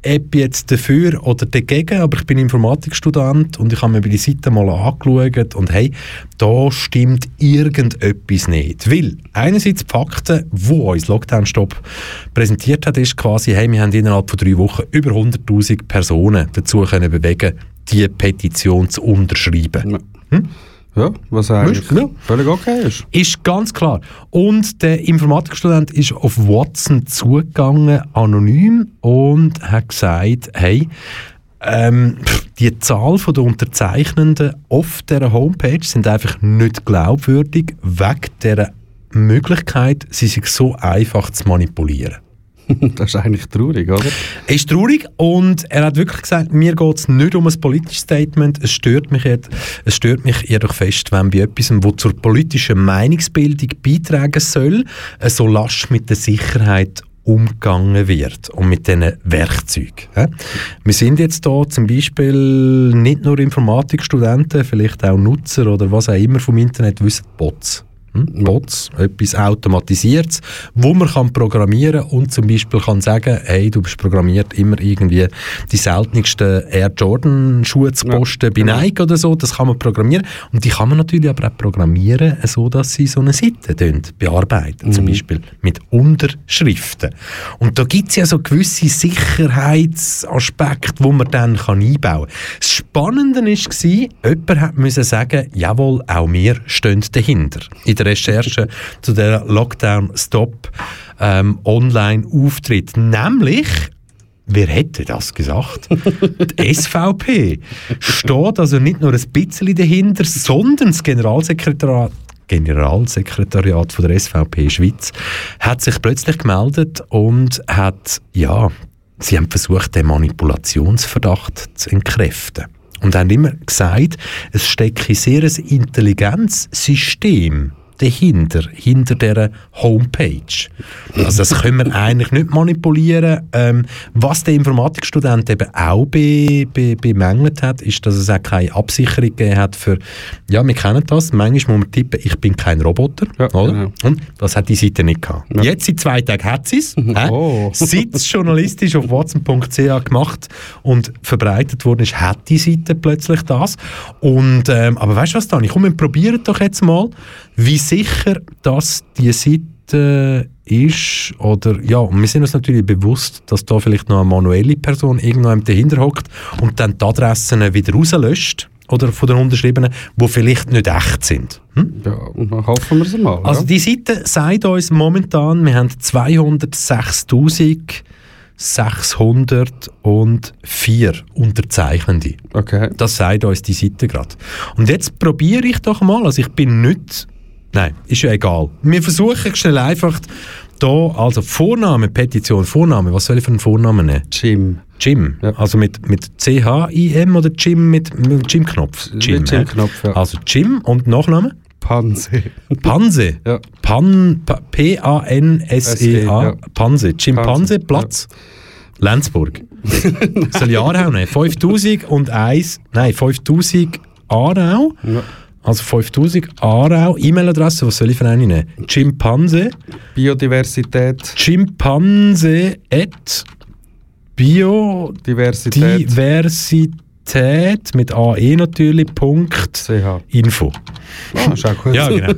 ob jetzt dafür oder dagegen, aber ich bin Informatikstudent und ich habe mir bei die Seite mal angeschaut und hey, da stimmt irgendetwas nicht. Weil einerseits die Fakten, die uns Lockdown-Stop präsentiert hat, ist quasi, hey, wir haben innerhalb von drei Wochen über 100'000 Personen dazu können bewegen, die Petition zu unterschreiben. Ja, was eigentlich Ja. völlig okay ist. Ist ganz klar. Und der Informatikstudent ist auf Watson zugegangen, anonym, und hat gesagt, hey, ähm, die Zahl der Unterzeichnenden auf dieser Homepage sind einfach nicht glaubwürdig, wegen dieser Möglichkeit, sie sich so einfach zu manipulieren. <laughs> das ist eigentlich traurig, oder? Er ist traurig und er hat wirklich gesagt, mir geht es nicht um ein politisches Statement, es stört mich, jetzt, es stört mich jedoch fest, wenn bei etwas, was zur politischen Meinungsbildung beitragen soll, äh, so lasch mit der Sicherheit umgegangen wird und mit diesen Werkzeugen. Wir sind jetzt da zum Beispiel nicht nur Informatikstudenten, vielleicht auch Nutzer oder was auch immer vom Internet wissen, Bots. Bots, etwas Automatisiertes, wo man kann programmieren und zum Beispiel kann sagen, hey, du bist programmiert, immer irgendwie die seltensten Air Jordan Schuhe zu Ja, posten bei genau. Nike oder so, das kann man programmieren und die kann man natürlich aber auch programmieren, so dass sie so eine Seite bearbeiten, zum Beispiel mit Unterschriften. Und da gibt es ja so gewisse Sicherheitsaspekte, wo man dann kann einbauen kann. Das Spannende war, jemand müssen sagen, jawohl, auch wir stehen dahinter. In der Recherche zu der Lockdown-Stop ähm, Online-Auftritt. Nämlich Wer hätte das gesagt? Die <laughs> SVP steht also nicht nur ein bisschen dahinter, sondern das Generalsekretariat Generalsekretariat von der SVP Schweiz hat sich plötzlich gemeldet und hat ja sie haben versucht, den Manipulationsverdacht zu entkräften. Und haben immer gesagt, es stecke sehr ein Intelligenzsystem dahinter, hinter dieser Homepage. Also das können wir eigentlich nicht manipulieren. Ähm, was der Informatikstudent eben auch be, be, bemängelt hat, ist, dass es auch keine Absicherung gegeben hat für, ja, wir kennen das, manchmal muss man tippen, ich bin kein Roboter, Ja, oder? genau. Und das hat die Seite nicht gehabt. Jetzt in zwei Tagen hat sie es. hä? Oh. Seit es journalistisch auf watson.ch gemacht und verbreitet worden ist, hat die Seite plötzlich das. Und, ähm, aber weißt du was, Dani? Komm, wir probieren doch jetzt mal, wie sicher das die Seite ist. Oder, ja, wir sind uns natürlich bewusst, dass da vielleicht noch eine manuelle Person irgendwo dahinter hockt und dann die Adressen wieder rauslöscht. Oder von den Unterschriebenen, die vielleicht nicht echt sind. Hm? Ja, und dann hoffen wir es mal. Also ja? die Seite sagt uns momentan, wir haben 206.604 Unterzeichnende. Okay. Das sagt uns die Seite gerade. Und jetzt probiere ich doch mal, also ich bin nicht, nein, ist ja egal. Wir versuchen schnell einfach da, also Vorname, Petition, Vorname, was soll ich für einen Vornamen nehmen? Jim. Jim, Ja. also mit, mit C-H-I-M oder Jim mit, mit Jim-Knopf? Mit hä? Jim-Knopf, ja. Also Jim und Nachname? Pansy. Panse. Ja. Pan, Pa- P-A-N-S-E-A. Ja. Panse. Chimpanse, Panse, Platz. Lenzburg. <laughs> Soll ich Aarau nehmen? 5001, nein, 5000 Aarau. Ja. Also 5000 Aarau. E-Mail-Adresse, was soll ich für eine nehmen? Chimpanse. Biodiversität. Chimpanse at Diversität. Biodiversität mit AE natürlich, Punkt, CH. Info. Schau gut. Ja, genau.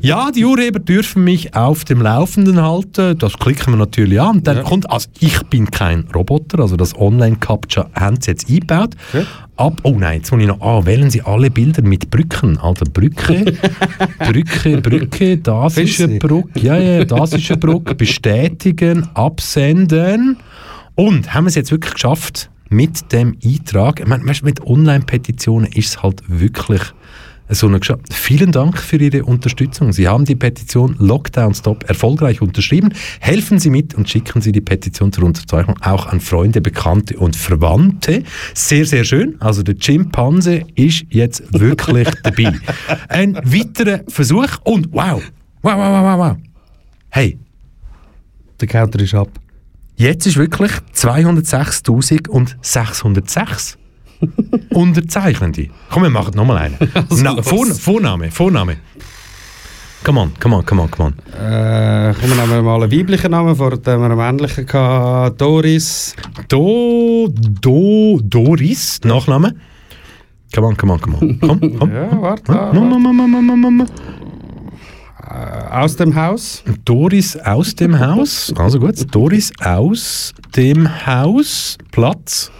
ja, die Urheber dürfen mich auf dem Laufenden halten. Das klicken wir natürlich an. Und dann Ja. kommt, also ich bin kein Roboter, also das Online-Captcha haben sie jetzt eingebaut. Okay. Ab, oh nein, jetzt muss ich noch, ah, wählen Sie alle Bilder mit Brücken. Also Brücke, <laughs> Brücke, Brücke, das ist eine. Brücke, ja, ja, das ist eine Brücke. Bestätigen, absenden. Und haben wir es jetzt wirklich geschafft mit dem Eintrag? Ich meine, mit Online-Petitionen ist es halt wirklich so eine Geschichte. Vielen Dank für Ihre Unterstützung. Sie haben die Petition Lockdown Stop erfolgreich unterschrieben. Helfen Sie mit und schicken Sie die Petition zur Unterzeichnung auch an Freunde, Bekannte und Verwandte. Sehr, sehr schön. Also der Chimpanse ist jetzt wirklich <laughs> dabei. Ein weiterer Versuch und wow, wow, wow, wow, wow, wow. Hey, Der Counter ist ab. Jetzt ist wirklich 206.606 <laughs> Unterzeichnende. Komm, wir machen nochmal einen. <laughs> Na, Vor, Vorname, Vorname. Come on, come on, come on, come on. Äh, kommen wir nehmen mal einen weiblichen Namen, vorher haben wir einen männlichen gehabt. Doris. Do, Do, Doris, Nachname. Come on, come on, come on. Komm, komm. Ja, warte. Mama, warte. mama, mama, mama, mama. Äh, aus dem Haus. Doris aus dem Haus. Also gut, Doris aus dem Haus. Platz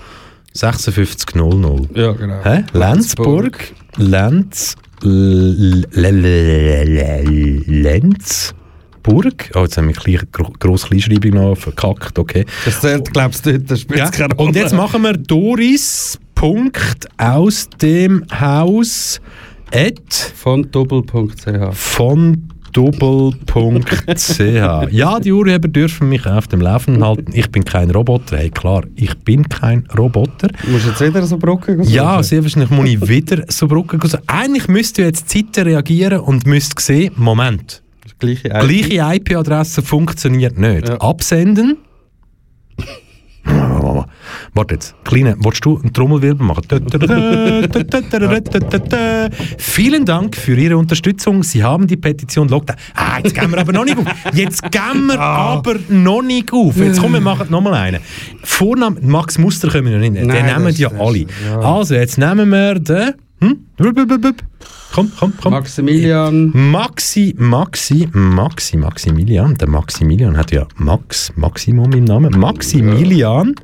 5600. Ja, genau. Hä? Lenzburg, Lenz, Lenzburg. Oh, jetzt haben wir grosse Kleinschreibung noch verkackt, okay. Das zählt, glaubst du, das spielt Ja. keine Rolle. Und jetzt machen wir Doris, Punkt, aus dem Haus, at Von doppel.ch. von doppel.ch. ja, die Urheber dürfen mich auf dem Laufenden halten. Ich bin kein Roboter. Hey, klar, ich bin kein Roboter. Du musst jetzt wieder so Brücken Ja, suchen? sehr wahrscheinlich muss ich wieder so Brücken gehen. Eigentlich müsste jetzt die Seite reagieren und müsste sehen, Moment, gleiche IP-Adresse funktioniert nicht. Ja. Absenden. <laughs> Warte jetzt, Kleine, willst du einen Trommelwirbel machen? Vielen Dank für Ihre Unterstützung. Sie haben die Petition Lockdown. Ah, jetzt gehen wir aber noch nicht auf. Jetzt gehen wir aber noch nicht auf. Jetzt kommen wir machen nochmal einen. Vorname, Max Muster können wir noch nicht. Den Nein, nehmen ja alle. ja. Also, jetzt nehmen wir den. Hm? Komm, komm, komm. Maximilian. Maxi, Maxi, Maxi, Maximilian. Der Maximilian hat ja Max, Maximum im Namen. Maximilian.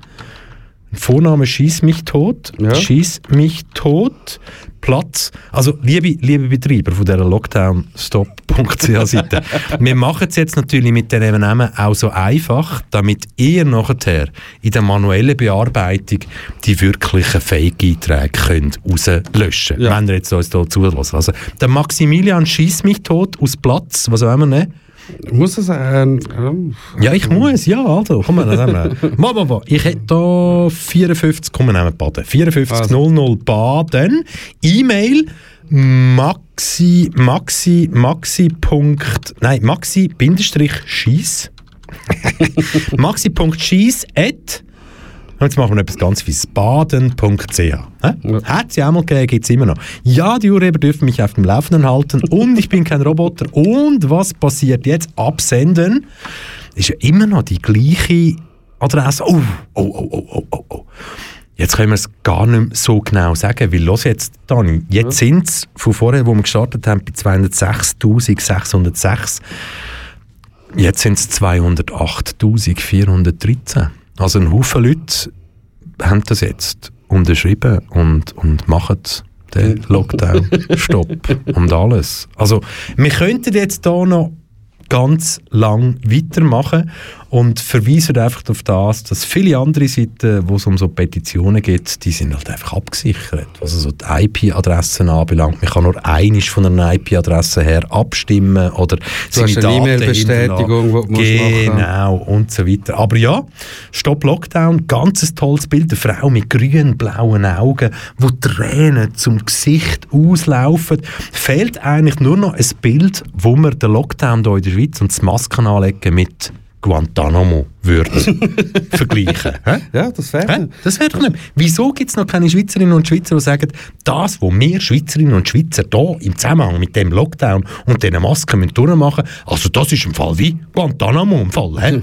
Vorname schieß mich tot. Ja. Schieß mich tot. Platz. Also, liebe, liebe Betreiber von dieser Lockdownstop.ch-Seite, <laughs> wir machen es jetzt natürlich mit den Namen auch so einfach, damit ihr nachher in der manuellen Bearbeitung die wirklichen Fake-Einträge könnt rauslöschen könnt. Ja. Wenn ihr jetzt uns hier zulässt. Also, der Maximilian schießt mich tot aus Platz, was auch immer, ne? Muss es ein... ähm, Ja, ich muss, ja, also, komm mal, dann nehmen wir. Mal, mal. Ich hätte da 54, komm, wir nehmen Baden. 5400 Baden. E-Mail maxi, maxi, maxi, Punkt, nein, <laughs> maxi, Bindestrich, schieß. maxi.schieß at und jetzt machen wir etwas ganz wie baden.ch. Ja. Hat es ja auch mal gegeben, gibt es immer noch. Ja, die Urheber dürfen mich auf dem Laufenden halten und ich bin kein Roboter. Und was passiert jetzt? Absenden ist ja immer noch die gleiche Adresse. Oh, oh, oh, oh, oh, oh, oh. Jetzt können wir es gar nicht mehr so genau sagen, weil los jetzt, Dani, jetzt sind es von vorher, wo wir gestartet haben, bei 206.606, jetzt sind es 208.413. Also ein Haufen Leute haben das jetzt unterschrieben und, und machen den Lockdown-Stopp <laughs> und alles. Also wir könnten jetzt hier noch ganz lang weitermachen und verweisen einfach auf das, dass viele andere Seiten, wo es um so Petitionen geht, die sind halt einfach abgesichert, was also so die IP-Adressen anbelangt. Man kann nur einisch von einer IP-Adresse her abstimmen oder Du hast eine E-Mail-Bestätigung, die du musst machen. Genau, und so weiter. Aber ja, Stop Lockdown, ganzes tolles Bild, eine Frau mit grün-blauen Augen, wo Tränen zum Gesicht auslaufen. Fehlt eigentlich nur noch ein Bild, wo man den Lockdown hier in der Schweiz und das Masken anlegen mit Guantanamo würde <laughs> vergleichen. Ja, das wäre. Das wäre doch nicht. Wieso gibt es noch keine Schweizerinnen und Schweizer, die sagen, das, was wir Schweizerinnen und Schweizer hier im Zusammenhang mit dem Lockdown und diesen Masken müssen durchmachen, also das ist im Fall wie Guantanamo im Fall. <laughs>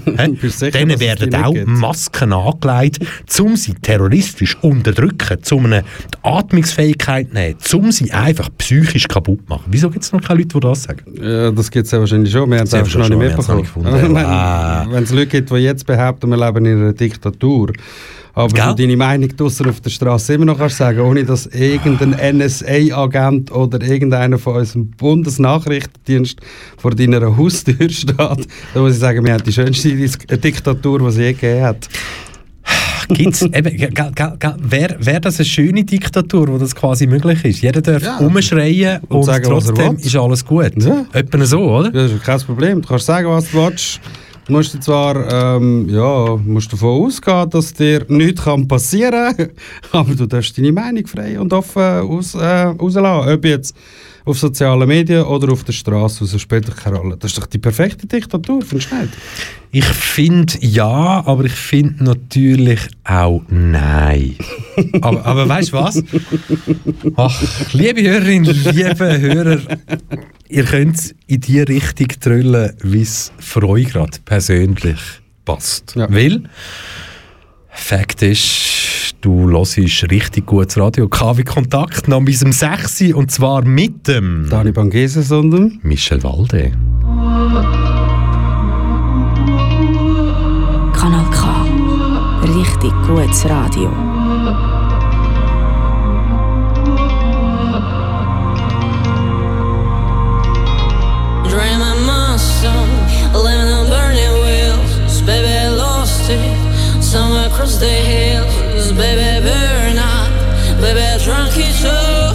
Denen werden auch gibt? Masken angelegt, um sie terroristisch unterdrücken, um ihnen die Atmungsfähigkeit nehmen, um sie einfach psychisch kaputt machen. Wieso gibt es noch keine Leute, die das sagen? Ja, das gibt es ja wahrscheinlich schon. Wir haben es einfach noch nicht schon, mitbekommen. <laughs> Wenn Ah. wenn es Leute gibt, die jetzt behaupten, wir leben in einer Diktatur, aber Gell? du deine Meinung draussen auf der Straße immer noch kannst sagen, ohne dass irgendein NSA-Agent oder irgendeiner von unserem Bundesnachrichtendienst vor deiner Haustür <laughs> steht, dann muss ich sagen, wir haben die schönste Dis Diktatur, die es je gegeben hat. Gibt's, <laughs> eben, Wäre wär das eine schöne Diktatur, wo das quasi möglich ist? Jeder darf Ja. rumschreien und, Und sagen, trotzdem ist alles gut. Ja. Etwa so, oder? Das ist kein Problem. Du kannst sagen, was du willst. Du musst dir zwar ähm, ja, musst davon ausgehen, dass dir nichts passieren kann, <laughs> aber du darfst deine Meinung frei und offen aus, äh, rauslassen. Ob jetzt auf sozialen Medien oder auf der Straße, das spielt doch keine Rolle. Das ist doch die perfekte Diktatur, findest du nicht? Ich finde ja, aber ich finde natürlich auch nein. <laughs> aber, aber weißt du was? Ach, liebe Hörerinnen, liebe Hörer, ihr könnt in die Richtung trüllen, wie es für euch gerade persönlich passt. Ja. Weil, Fakt ist, du hörst richtig gutes Radio. KW Kontakt nach bis um 6 Uhr, und zwar mit dem Dani Bangese, sondern Michel Walde. Kanal K. Richtig gutes Radio. Dreaming my song, living on burning wheels. Baby, I lost it somewhere across the hills. Baby, burn up. Baby, drunk it all.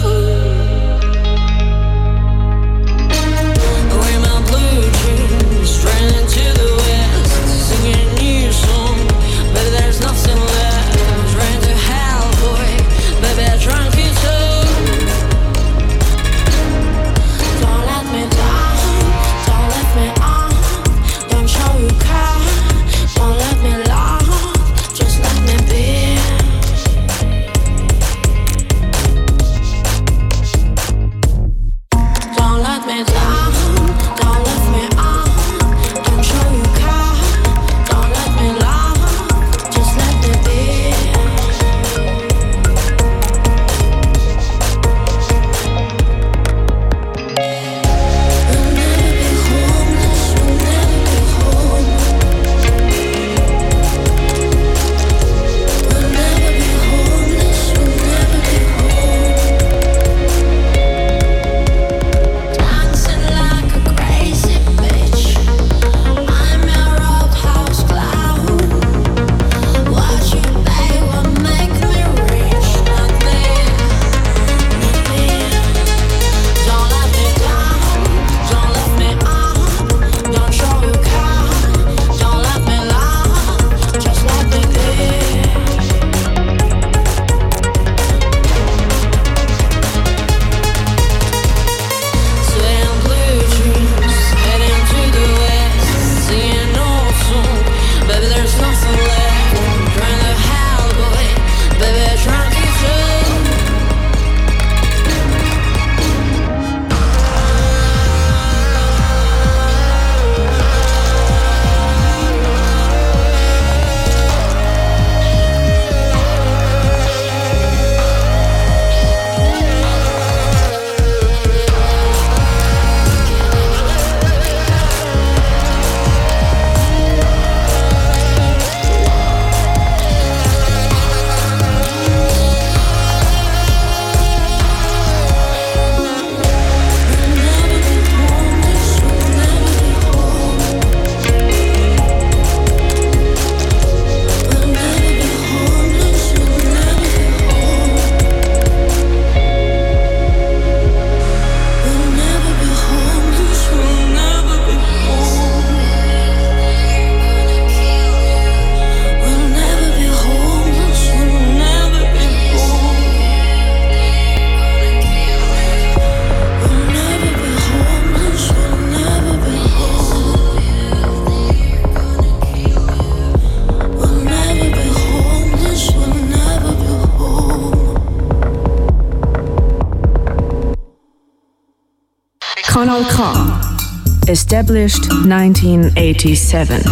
Established 1987.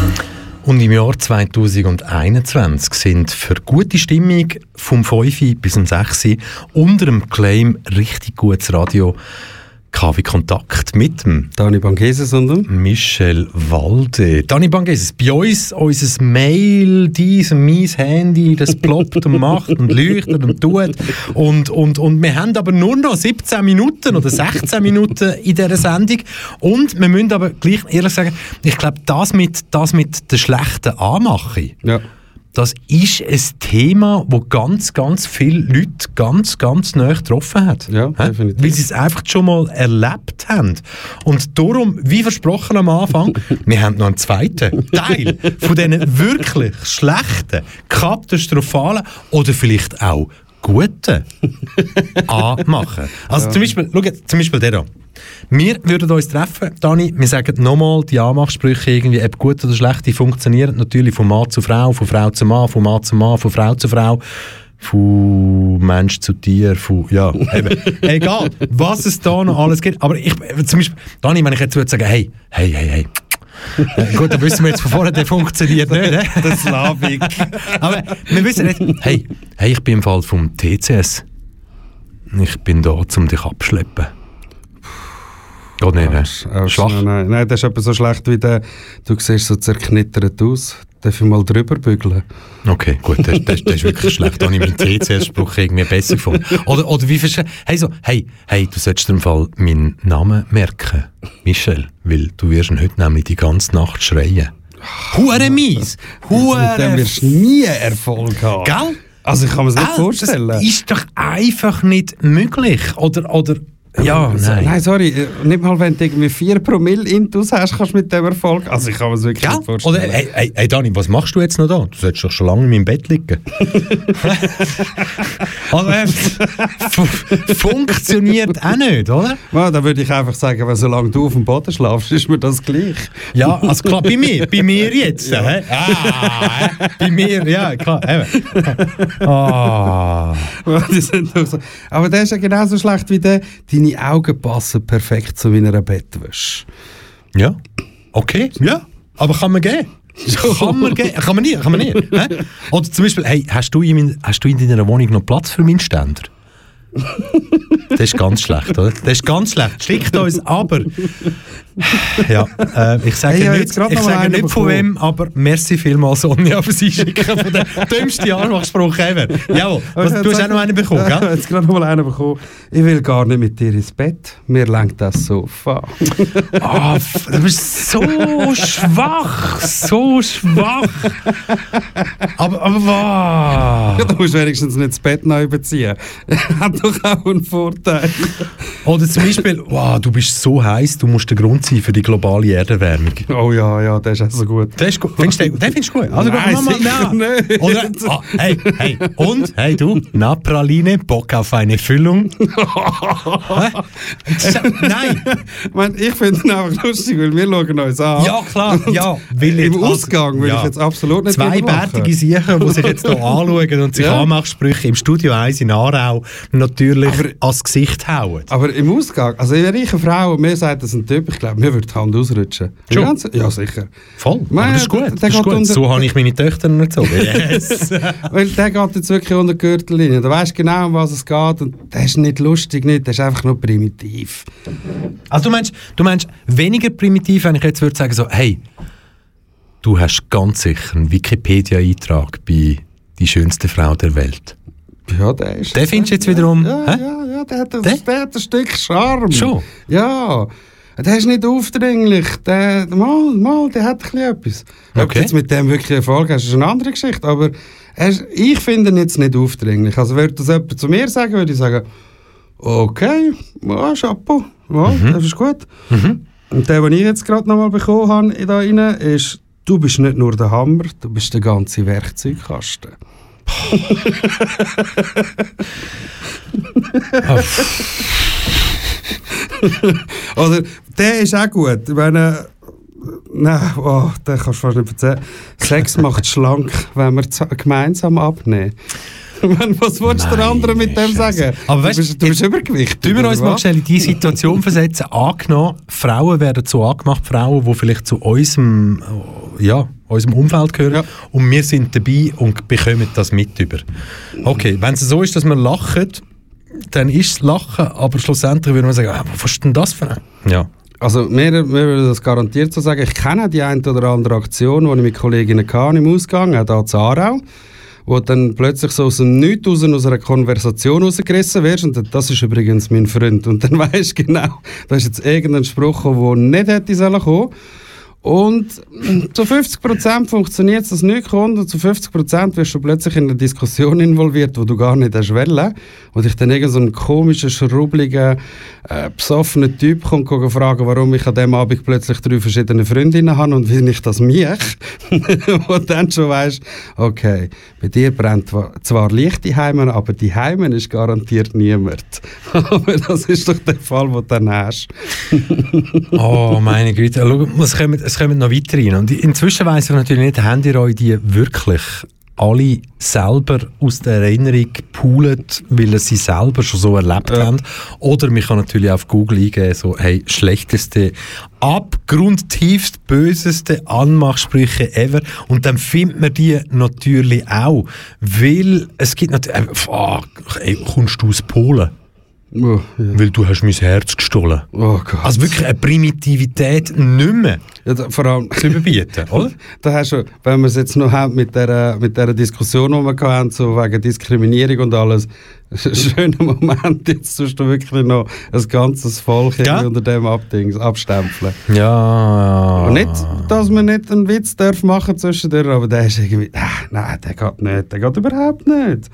Und im Jahr 2021 sind für gute Stimmung vom 5 bis um 6 unter dem Claim richtig gutes Radio KW Kontakt mit dem Dani Bangeses und dem Michel Walde. Dani Bangeses, bei uns unser Mail, dies und mein Handy, das ploppt und macht und leuchtet und tut. Und, und, und wir haben aber nur noch 17 Minuten oder 16 Minuten in dieser Sendung. Und wir müssen aber gleich ehrlich sagen, ich glaube, das mit, das mit der schlechten Anmachung, Ja. Das ist ein Thema, wo ganz, ganz viele Leute ganz, ganz nah getroffen hat. Ja, definitiv. Weil sie es einfach schon mal erlebt haben. Und darum, wie versprochen am Anfang, <laughs> wir haben noch einen zweiten Teil von diesen wirklich schlechten, katastrophalen oder vielleicht auch guten <laughs> anmachen. Also zum Beispiel, schau jetzt, zum Beispiel der da. Wir würden uns treffen, Dani, wir sagen nochmal, die Anmachsprüche irgendwie, ob gut oder schlecht, die funktionieren natürlich von Mann zu Frau, von Frau zu Mann, von Mann zu Mann, von Frau zu Frau, von Mensch zu Tier, von, ja, <laughs> eben, egal, was es da noch alles gibt. Aber ich, zum Beispiel, Dani, wenn ich jetzt würde sagen, hey, hey, hey, hey, Gut, dann wissen wir jetzt von vorne, der funktioniert nicht. Ne? <laughs> Der Slavik. Aber wir wissen nicht, hey, hey, ich bin im Fall vom TCS. Ich bin da, um dich abschleppen. Geht nicht, ne? Schwach. Nein, nein, nein, das ist etwa so schlecht wie der, du siehst so zerknittert aus. Darf ich mal drüber bügeln? Okay, gut, das, das, das ist wirklich schlecht. Da habe ich meinen TCS-Spruch irgendwie besser gefunden. Oder, oder wie verstehst hey, so, hey, hey, du solltest im Fall meinen Namen merken. Michel, weil du wirst ihn heute nämlich die ganze Nacht schreien. Hure mies! Hure... wirst du nie Erfolg haben. Gell? Also ich kann mir das nicht Ah, vorstellen. Das ist doch einfach nicht möglich. Oder, oder, ja, nein. Nein, sorry, äh, nicht mal wenn du irgendwie 4 Promille Intus hast, kannst du mit dem Erfolg. Also ich kann mir das wirklich Ja? nicht vorstellen. Oder, hey, hey, hey Dani, was machst du jetzt noch da? Du solltest doch schon lange in meinem Bett liegen. <laughs> also, äh, fu- funktioniert auch nicht, oder? Ja, dann würde ich einfach sagen, wenn solange du auf dem Boden schlafst, ist mir das gleich. Ja, also klar, bei mir, bei mir jetzt. hä? Ah, hä? bei mir, ja, klar. <laughs> Die sind doch so. Aber der ist ja genauso schlecht wie der, deine Augen passen perfekt zu meiner Bettwäsche. Ja, okay, ja, aber kann man gehen. <laughs> Kann man gehen, kann man nicht, kann man nicht. hä? Oder zum Beispiel, hey, hast du, in hast du in deiner Wohnung noch Platz für meinen Ständer? Das ist ganz schlecht, oder? Das ist ganz schlecht. Schickt uns aber. Ja, äh, ich sage Hey, habe nicht, ich sage nicht von wem, aber merci vielmals, Sonja, für sie schicken von der dümmsten Anmachspruch ever. Jawohl, was, du hast auch noch einen bekommen, <laughs> Ich habe gell? jetzt gerade noch mal einen bekommen. Ich will gar nicht mit dir ins Bett. Mir lenkt das Sofa. <laughs> Ah, du bist so schwach, so schwach. Aber, aber was? <laughs> du musst wenigstens nicht das Bett neu beziehen. Doch auch einen Vorteil. Oder zum Beispiel, wow, du bist so heiß, du musst der Grund sein für die globale Erderwärmung. Oh ja, ja, das ist auch so gut. Das ist gut. Findest du den, findest du gut? Also, Nein, mach mal, nicht. Oder, ah, hey, hey, und, hey du, na Praline, Bock auf eine Füllung? <laughs> Hä? Nein, Ich, finde ihn einfach lustig, weil wir schauen uns an. ja klar, ja. Will Im jetzt- Ausgang will ja. ich jetzt absolut nicht Zwei bärtige Siechen, die sich jetzt hier <laughs> anschauen und sich Ja. Anmachsprüche im Studio 1 in Aarau natürlich ans Gesicht hauen. Aber im Ausgang, also wenn ich eine Frau und mir sagt, das ist ein Typ, ich glaube, mir würde die Hand ausrutschen. Ganze- Ja, sicher. Voll, Nein, aber das ist gut. der Das ist gut. unter- So habe ich meine Töchter erzogen. <laughs> Yes. <laughs> Weil der geht jetzt wirklich unter die Gürtellinie. Du weißt genau, um was es geht und der ist nicht lustig, nicht, der ist einfach nur primitiv. Also du meinst, du meinst weniger primitiv, wenn ich jetzt würde sagen so, hey, du hast ganz sicher einen Wikipedia-Eintrag bei die schönste Frau der Welt. Ja, der ist... Den findest du jetzt wiederum, Ja, hä? ja, ja, der hat, ein, Der? der hat ein Stück Charme. Schon? Ja. Der ist nicht aufdringlich. Der, mal, mal, der hat ein bisschen etwas. Ob Okay. du jetzt mit dem wirklich Erfolg hast, ist eine andere Geschichte. Aber er ist, ich finde ihn jetzt nicht aufdringlich. Also würde das jemand zu mir sagen, würde ich sagen, okay, ja, Chapeau, ja, Mhm. das ist gut. Und der, den ich jetzt gerade noch mal bekommen habe, da rein, ist, du bist nicht nur der Hammer, du bist der ganze Werkzeugkasten. Oder der ist auch gut. Wenn, äh, nein, oh, den kannst du fast nicht erzählen. Sex macht schlank, wenn wir gemeinsam abnehmen. Was willst du der andere mit dem sagen? Aber du weißt bist, du bist übergewichtig. Tun wir uns mal schnell in die Situation versetzen. <laughs> Angenommen, Frauen werden so angemacht, Frauen, die vielleicht zu unserem, ja, unserem Umfeld gehören. Ja. Und wir sind dabei und bekommen das mit über. Okay, wenn es so ist, dass wir lachen, dann ist es Lachen, aber schlussendlich würde man sagen, ah, was ist denn das für ein... Ja. Also wir, wir würden das garantiert so sagen. Ich kenne auch die eine oder andere Aktion, die ich mit Kolleginnen hatte im Ausgang, auch hier in Aarau, wo dann plötzlich so aus dem Nichts raus, aus einer Konversation rausgerissen wirst und das ist übrigens mein Freund. Und dann <laughs> weisst du genau, da ist jetzt irgendein Spruch der nicht hätte sollen kommen und zu 50% funktioniert es nicht kommt und zu 50% wirst du plötzlich in eine Diskussion involviert, wo du gar nicht hast wollen. Und ich dann irgend so einen komischen, schrubbeligen, äh, besoffenen Typ kommt go fragen, warum ich an dem Abend plötzlich drei verschiedene Freundinnen habe und wie ich das mich. Du <laughs> dann schon weißt, okay, bei dir brennt wa- zwar Licht die Heimen, aber die Heimen ist garantiert niemand. <laughs> aber das ist doch der Fall, den du dann hast. Oh, meine Güte. Kommen, es kommen noch weiter rein. Und inzwischen weiss ich natürlich nicht, haben ihr euch die wirklich alle selber aus der Erinnerung gepoolt, weil ihr sie selber schon so erlebt haben? Oder man kann natürlich auf Google eingeben, so, hey, schlechteste, abgrundtiefst böseste Anmachsprüche ever. Und dann findet man die natürlich auch. Weil es gibt natürlich, äh, fuck, ey, kommst du aus Polen? Oh, ja. Weil du hast mein Herz gestohlen. oh Gott. Also wirklich eine Primitivität nicht mehr Ja, da, vor allem, zu überbieten, oder? <laughs> da hast du, wenn wir es jetzt noch haben mit der, mit der Diskussion, die wir hatten, so wegen Diskriminierung und alles, <laughs> schöner Moment, jetzt tust du wirklich noch ein ganzes Volk Ja. unter dem Abdings abstempeln. Ja. Und nicht, dass man nicht einen Witz darf machen zwischendurch, aber der ist irgendwie, ah, nein, der geht nicht, der geht überhaupt nicht.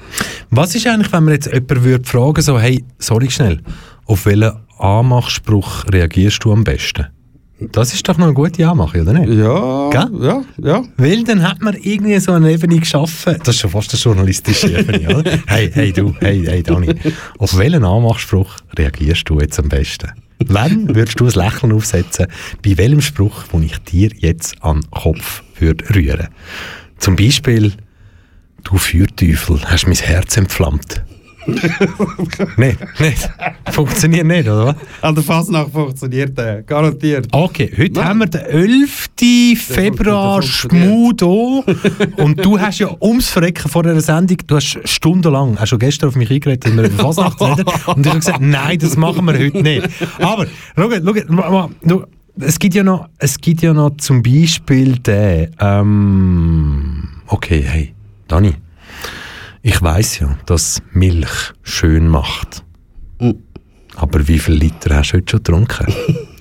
Was ist eigentlich, wenn man jetzt jemanden würde fragen so, hey, sorry schnell, auf welchen Anmachspruch reagierst du am besten? Das ist doch noch eine gute Anmachung, oder nicht? Ja, Gell? ja, ja. Weil dann hat man irgendwie so eine Ebene geschaffen. Das ist schon fast eine journalistische Ebene, oder? <laughs> Hey, hey du, hey, hey Dani. Auf welchen Anmachspruch reagierst du jetzt am besten? Wann würdest du ein Lächeln aufsetzen? Bei welchem Spruch, den ich dir jetzt an den Kopf würde rühren? Zum Beispiel, du Feuerteufel, hast mein Herz entflammt. <laughs> Nein, nicht. Funktioniert nicht, oder was? An der Fasnacht funktioniert der, garantiert. Okay, heute Nein. haben wir den 11. Februar der funktioniert. Schmu da. Und du hast ja ums Verrecken vor dieser Sendung, du hast stundenlang, hast schon gestern auf mich eingeredet, dass wir über Fasnacht reden. Und ich habe gesagt, nein, das machen wir heute nicht. Aber, schau, schau, es gibt ja noch, es gibt ja noch zum Beispiel den, ähm, okay, hey, Dani, ich weiß ja, dass Milch schön macht. Mm. Aber wie viele Liter hast du heute schon getrunken?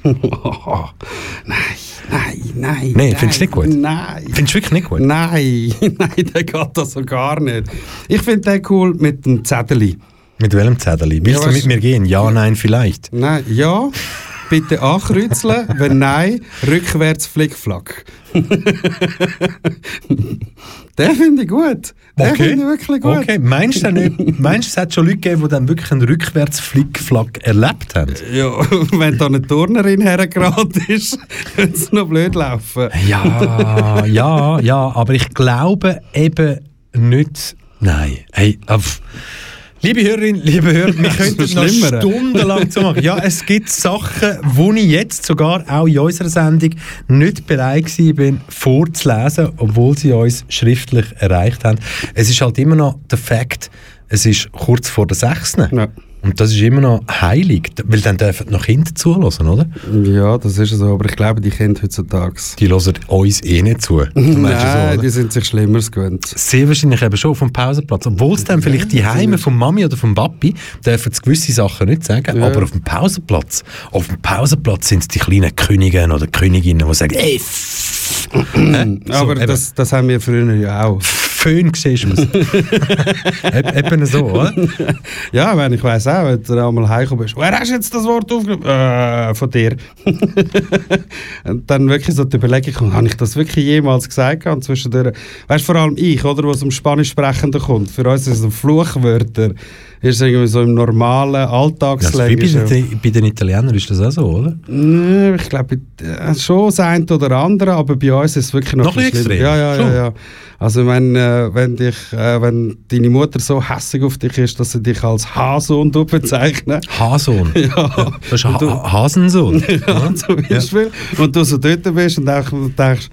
Oh, <laughs> nein, nein, nein. Nein, findest du nicht gut? Nein. Findest du wirklich nicht gut? Nein, <laughs> nein, der geht das so gar nicht. Ich finde den cool mit dem Zettel. Mit welchem Zettel? Willst Ja, du mit mir gehen? Ja, nein, vielleicht. Nein, ja, bitte ankreuzeln. Wenn nein, rückwärts Flickflack. <laughs> den finde ich gut. Den finde ich wirklich gut. Okay, meinst du, nicht, <laughs> meinst es hat schon Leute gegeben, die dann wirklich einen Rückwärts-Flickflack erlebt haben? Ja, <laughs> wenn da eine Turnerin hergeraten ist, könnte es noch blöd laufen. Ja, ja, ja, aber ich glaube eben nicht. Nein, hey, auf. Liebe Hörerinnen, liebe Hörer, wir könnten noch Schlimmer. stundenlang zu machen. Ja, es gibt Sachen, wo ich jetzt sogar auch in unserer Sendung nicht bereit bin, vorzulesen, obwohl sie uns schriftlich erreicht haben. Es ist halt immer noch der Fakt, es ist kurz vor der 6. Ja. Und das ist immer noch heilig, weil dann dürfen noch Kinder zulassen, oder? Ja, das ist so, aber ich glaube, die Kinder heutzutage. Die hören uns eh nicht zu. <laughs> So, Nein, oder? die sind sich Schlimmeres gewöhnt. Sehr wahrscheinlich eben schon dem Pausenplatz. Obwohl es dann vielleicht die Heime von Mami oder vom Papi dürfen gewisse Sachen nicht sagen, Ja. aber auf dem Pausenplatz, auf dem Pausenplatz sind es die kleinen Königinnen oder Königinnen, die sagen, ey. <clears throat> Hä? So, aber das, das haben wir früher ja auch. <laughs> Föhn siehst du aus. <laughs> Eb- Eben so, oder? Ja, wenn ich weiss auch, wenn du einmal heimgekommen bist, wer hast jetzt das Wort aufgenommen? Äh, von dir. <laughs> und dann wirklich so die Überlegung habe ich das wirklich jemals gesagt? Und zwischendurch, weißt du, vor allem ich, oder, was um Spanisch sprechender kommt, für uns sind es so Fluchwörter. Ist irgendwie so im normalen Ja, Alltagsleben. wie bei, den, bei den Italienern ist das auch so, oder? Nee, ich glaube, äh, schon das eine oder andere, aber bei uns ist es wirklich noch, Noch ein schlimmer. Ja, ja, Schon? ja, ja. Also wenn, äh, wenn, dich, äh, wenn deine Mutter so hässlich auf dich ist, dass sie dich als Hasohn bezeichnet, Hasohn. <laughs> Ja. Das ist du- ha Hasensohn. <laughs> ja, zum Beispiel, und du so dort bist und denkst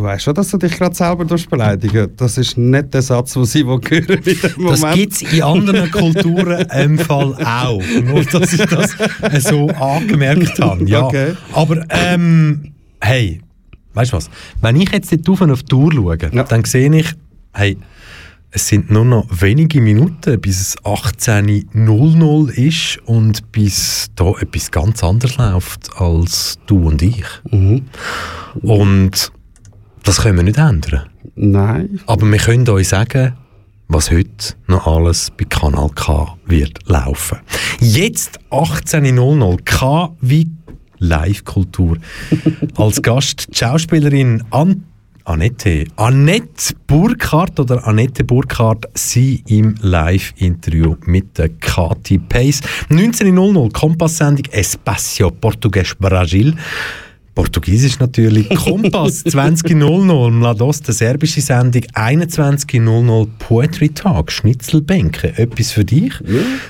du weißt schon, dass du dich gerade selber beleidigen Das ist nicht der Satz, den sie hören in dem Das Moment. gibt es in anderen Kulturen <laughs> im Fall auch. Nur, dass ich das äh, so angemerkt habe. Ja. Okay. Aber, ähm, hey, weißt du was? Wenn ich jetzt dort rauf auf die Uhr schaue, Ja. dann sehe ich, hey, es sind nur noch wenige Minuten, bis es 18.00 ist und bis da etwas ganz anderes läuft als du und ich. Mhm. Und das können wir nicht ändern. Nein. Aber wir können euch sagen, was heute noch alles bei Kanal K wird laufen. Jetzt 18.00 K wie Live-Kultur. <laughs> Als Gast die Schauspielerin An Annette. Annette Burkhardt oder Annette Burkhardt, sie im Live-Interview mit der Kati Pace. 19.00 Kompass-Sendung Espacio Portugues Brasil. Portugiesisch natürlich. <laughs> Kompass 20.00 Mladost, der serbische Sendung. 21.00 Poetry Talk, Schnitzelbänke. Etwas für dich?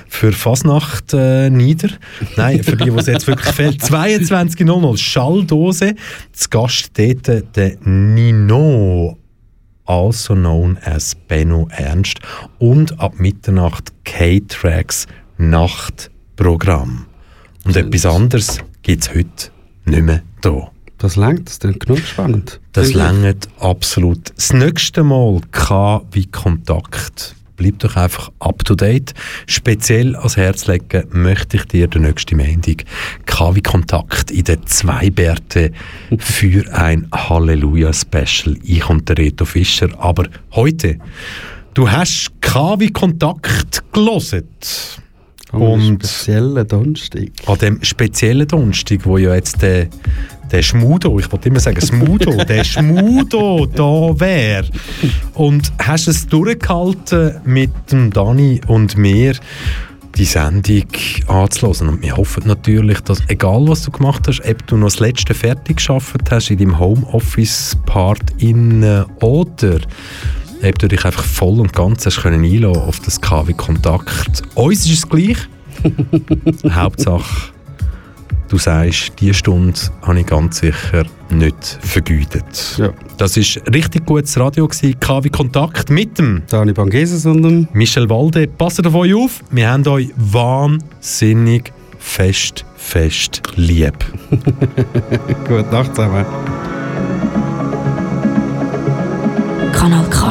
Für Fasnacht äh, nieder? Nein, für die, die es jetzt wirklich fehlt. <laughs> 22.00 Schalldose. Zu Gast dort der Nino also known as Benno Ernst und ab Mitternacht K-Tracks Nachtprogramm. Und etwas anderes gibt es heute nicht mehr da. Das längt, das ist genug spannend. Das längert absolut. Das nächste Mal K wie Kontakt. Bleib doch einfach up to date. Speziell ans Herz legen möchte ich dir den nächsten Montag K wie Kontakt in der Zweibärte <laughs> für ein Halleluja-Special. Ich und der Reto Fischer. Aber heute, du hast K wie Kontakt gelesen. Am Und- speziellen Donnerstag. An dem speziellen Donnerstag, wo ja jetzt der, der Schmudo, ich wollte immer sagen Smudo, <laughs> der Schmudo da wäre. Und hast es durchgehalten mit dem Dani und mir, die Sendung anzuhören. Und wir hoffen natürlich, dass egal was du gemacht hast, ob du noch das letzte fertig geschafft hast in deinem Homeoffice-Part innen oder ob du dich einfach voll und ganz hast können einlassen auf das KW-Kontakt. Uns ist es gleich. <laughs> Hauptsache, du sagst, diese Stunde habe ich ganz sicher nicht vergütet. Ja. Das war richtig gutes Radio, gewesen. KW Kontakt mit dem Dani Bangeses und dem Michel Walde. Passt auf euch auf, wir haben euch wahnsinnig fest, fest lieb. <laughs> Gute Nacht zusammen. Kanal K.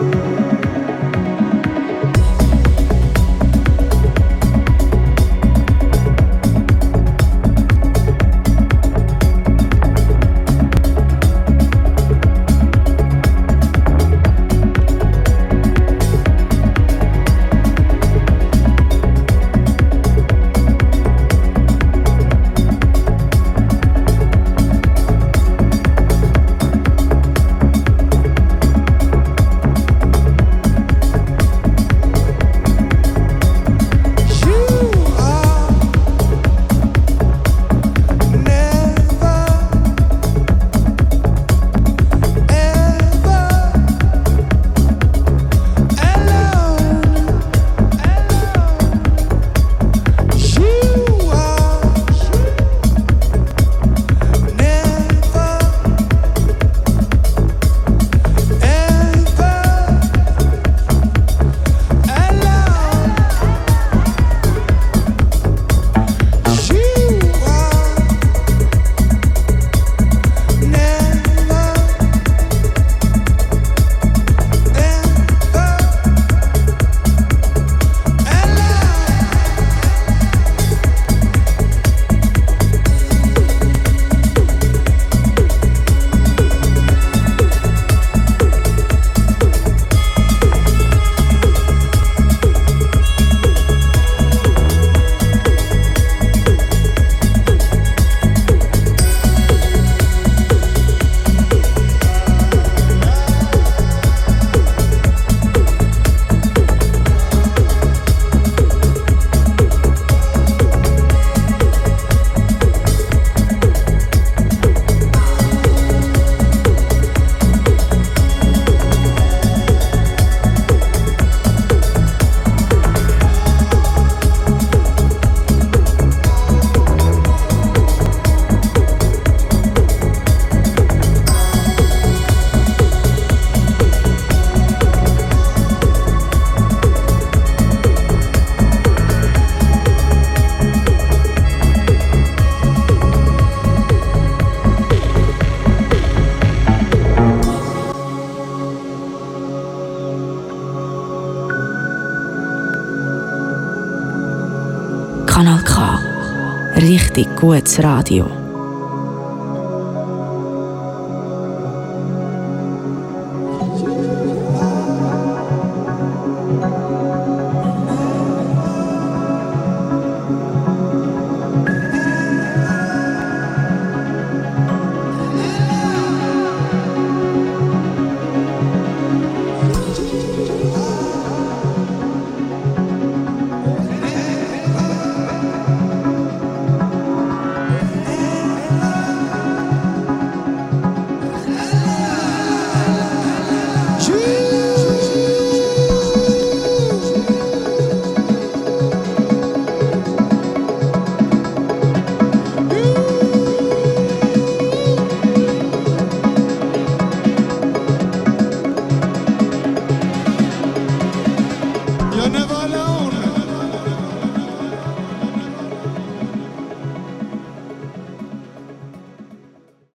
Gutes Radio.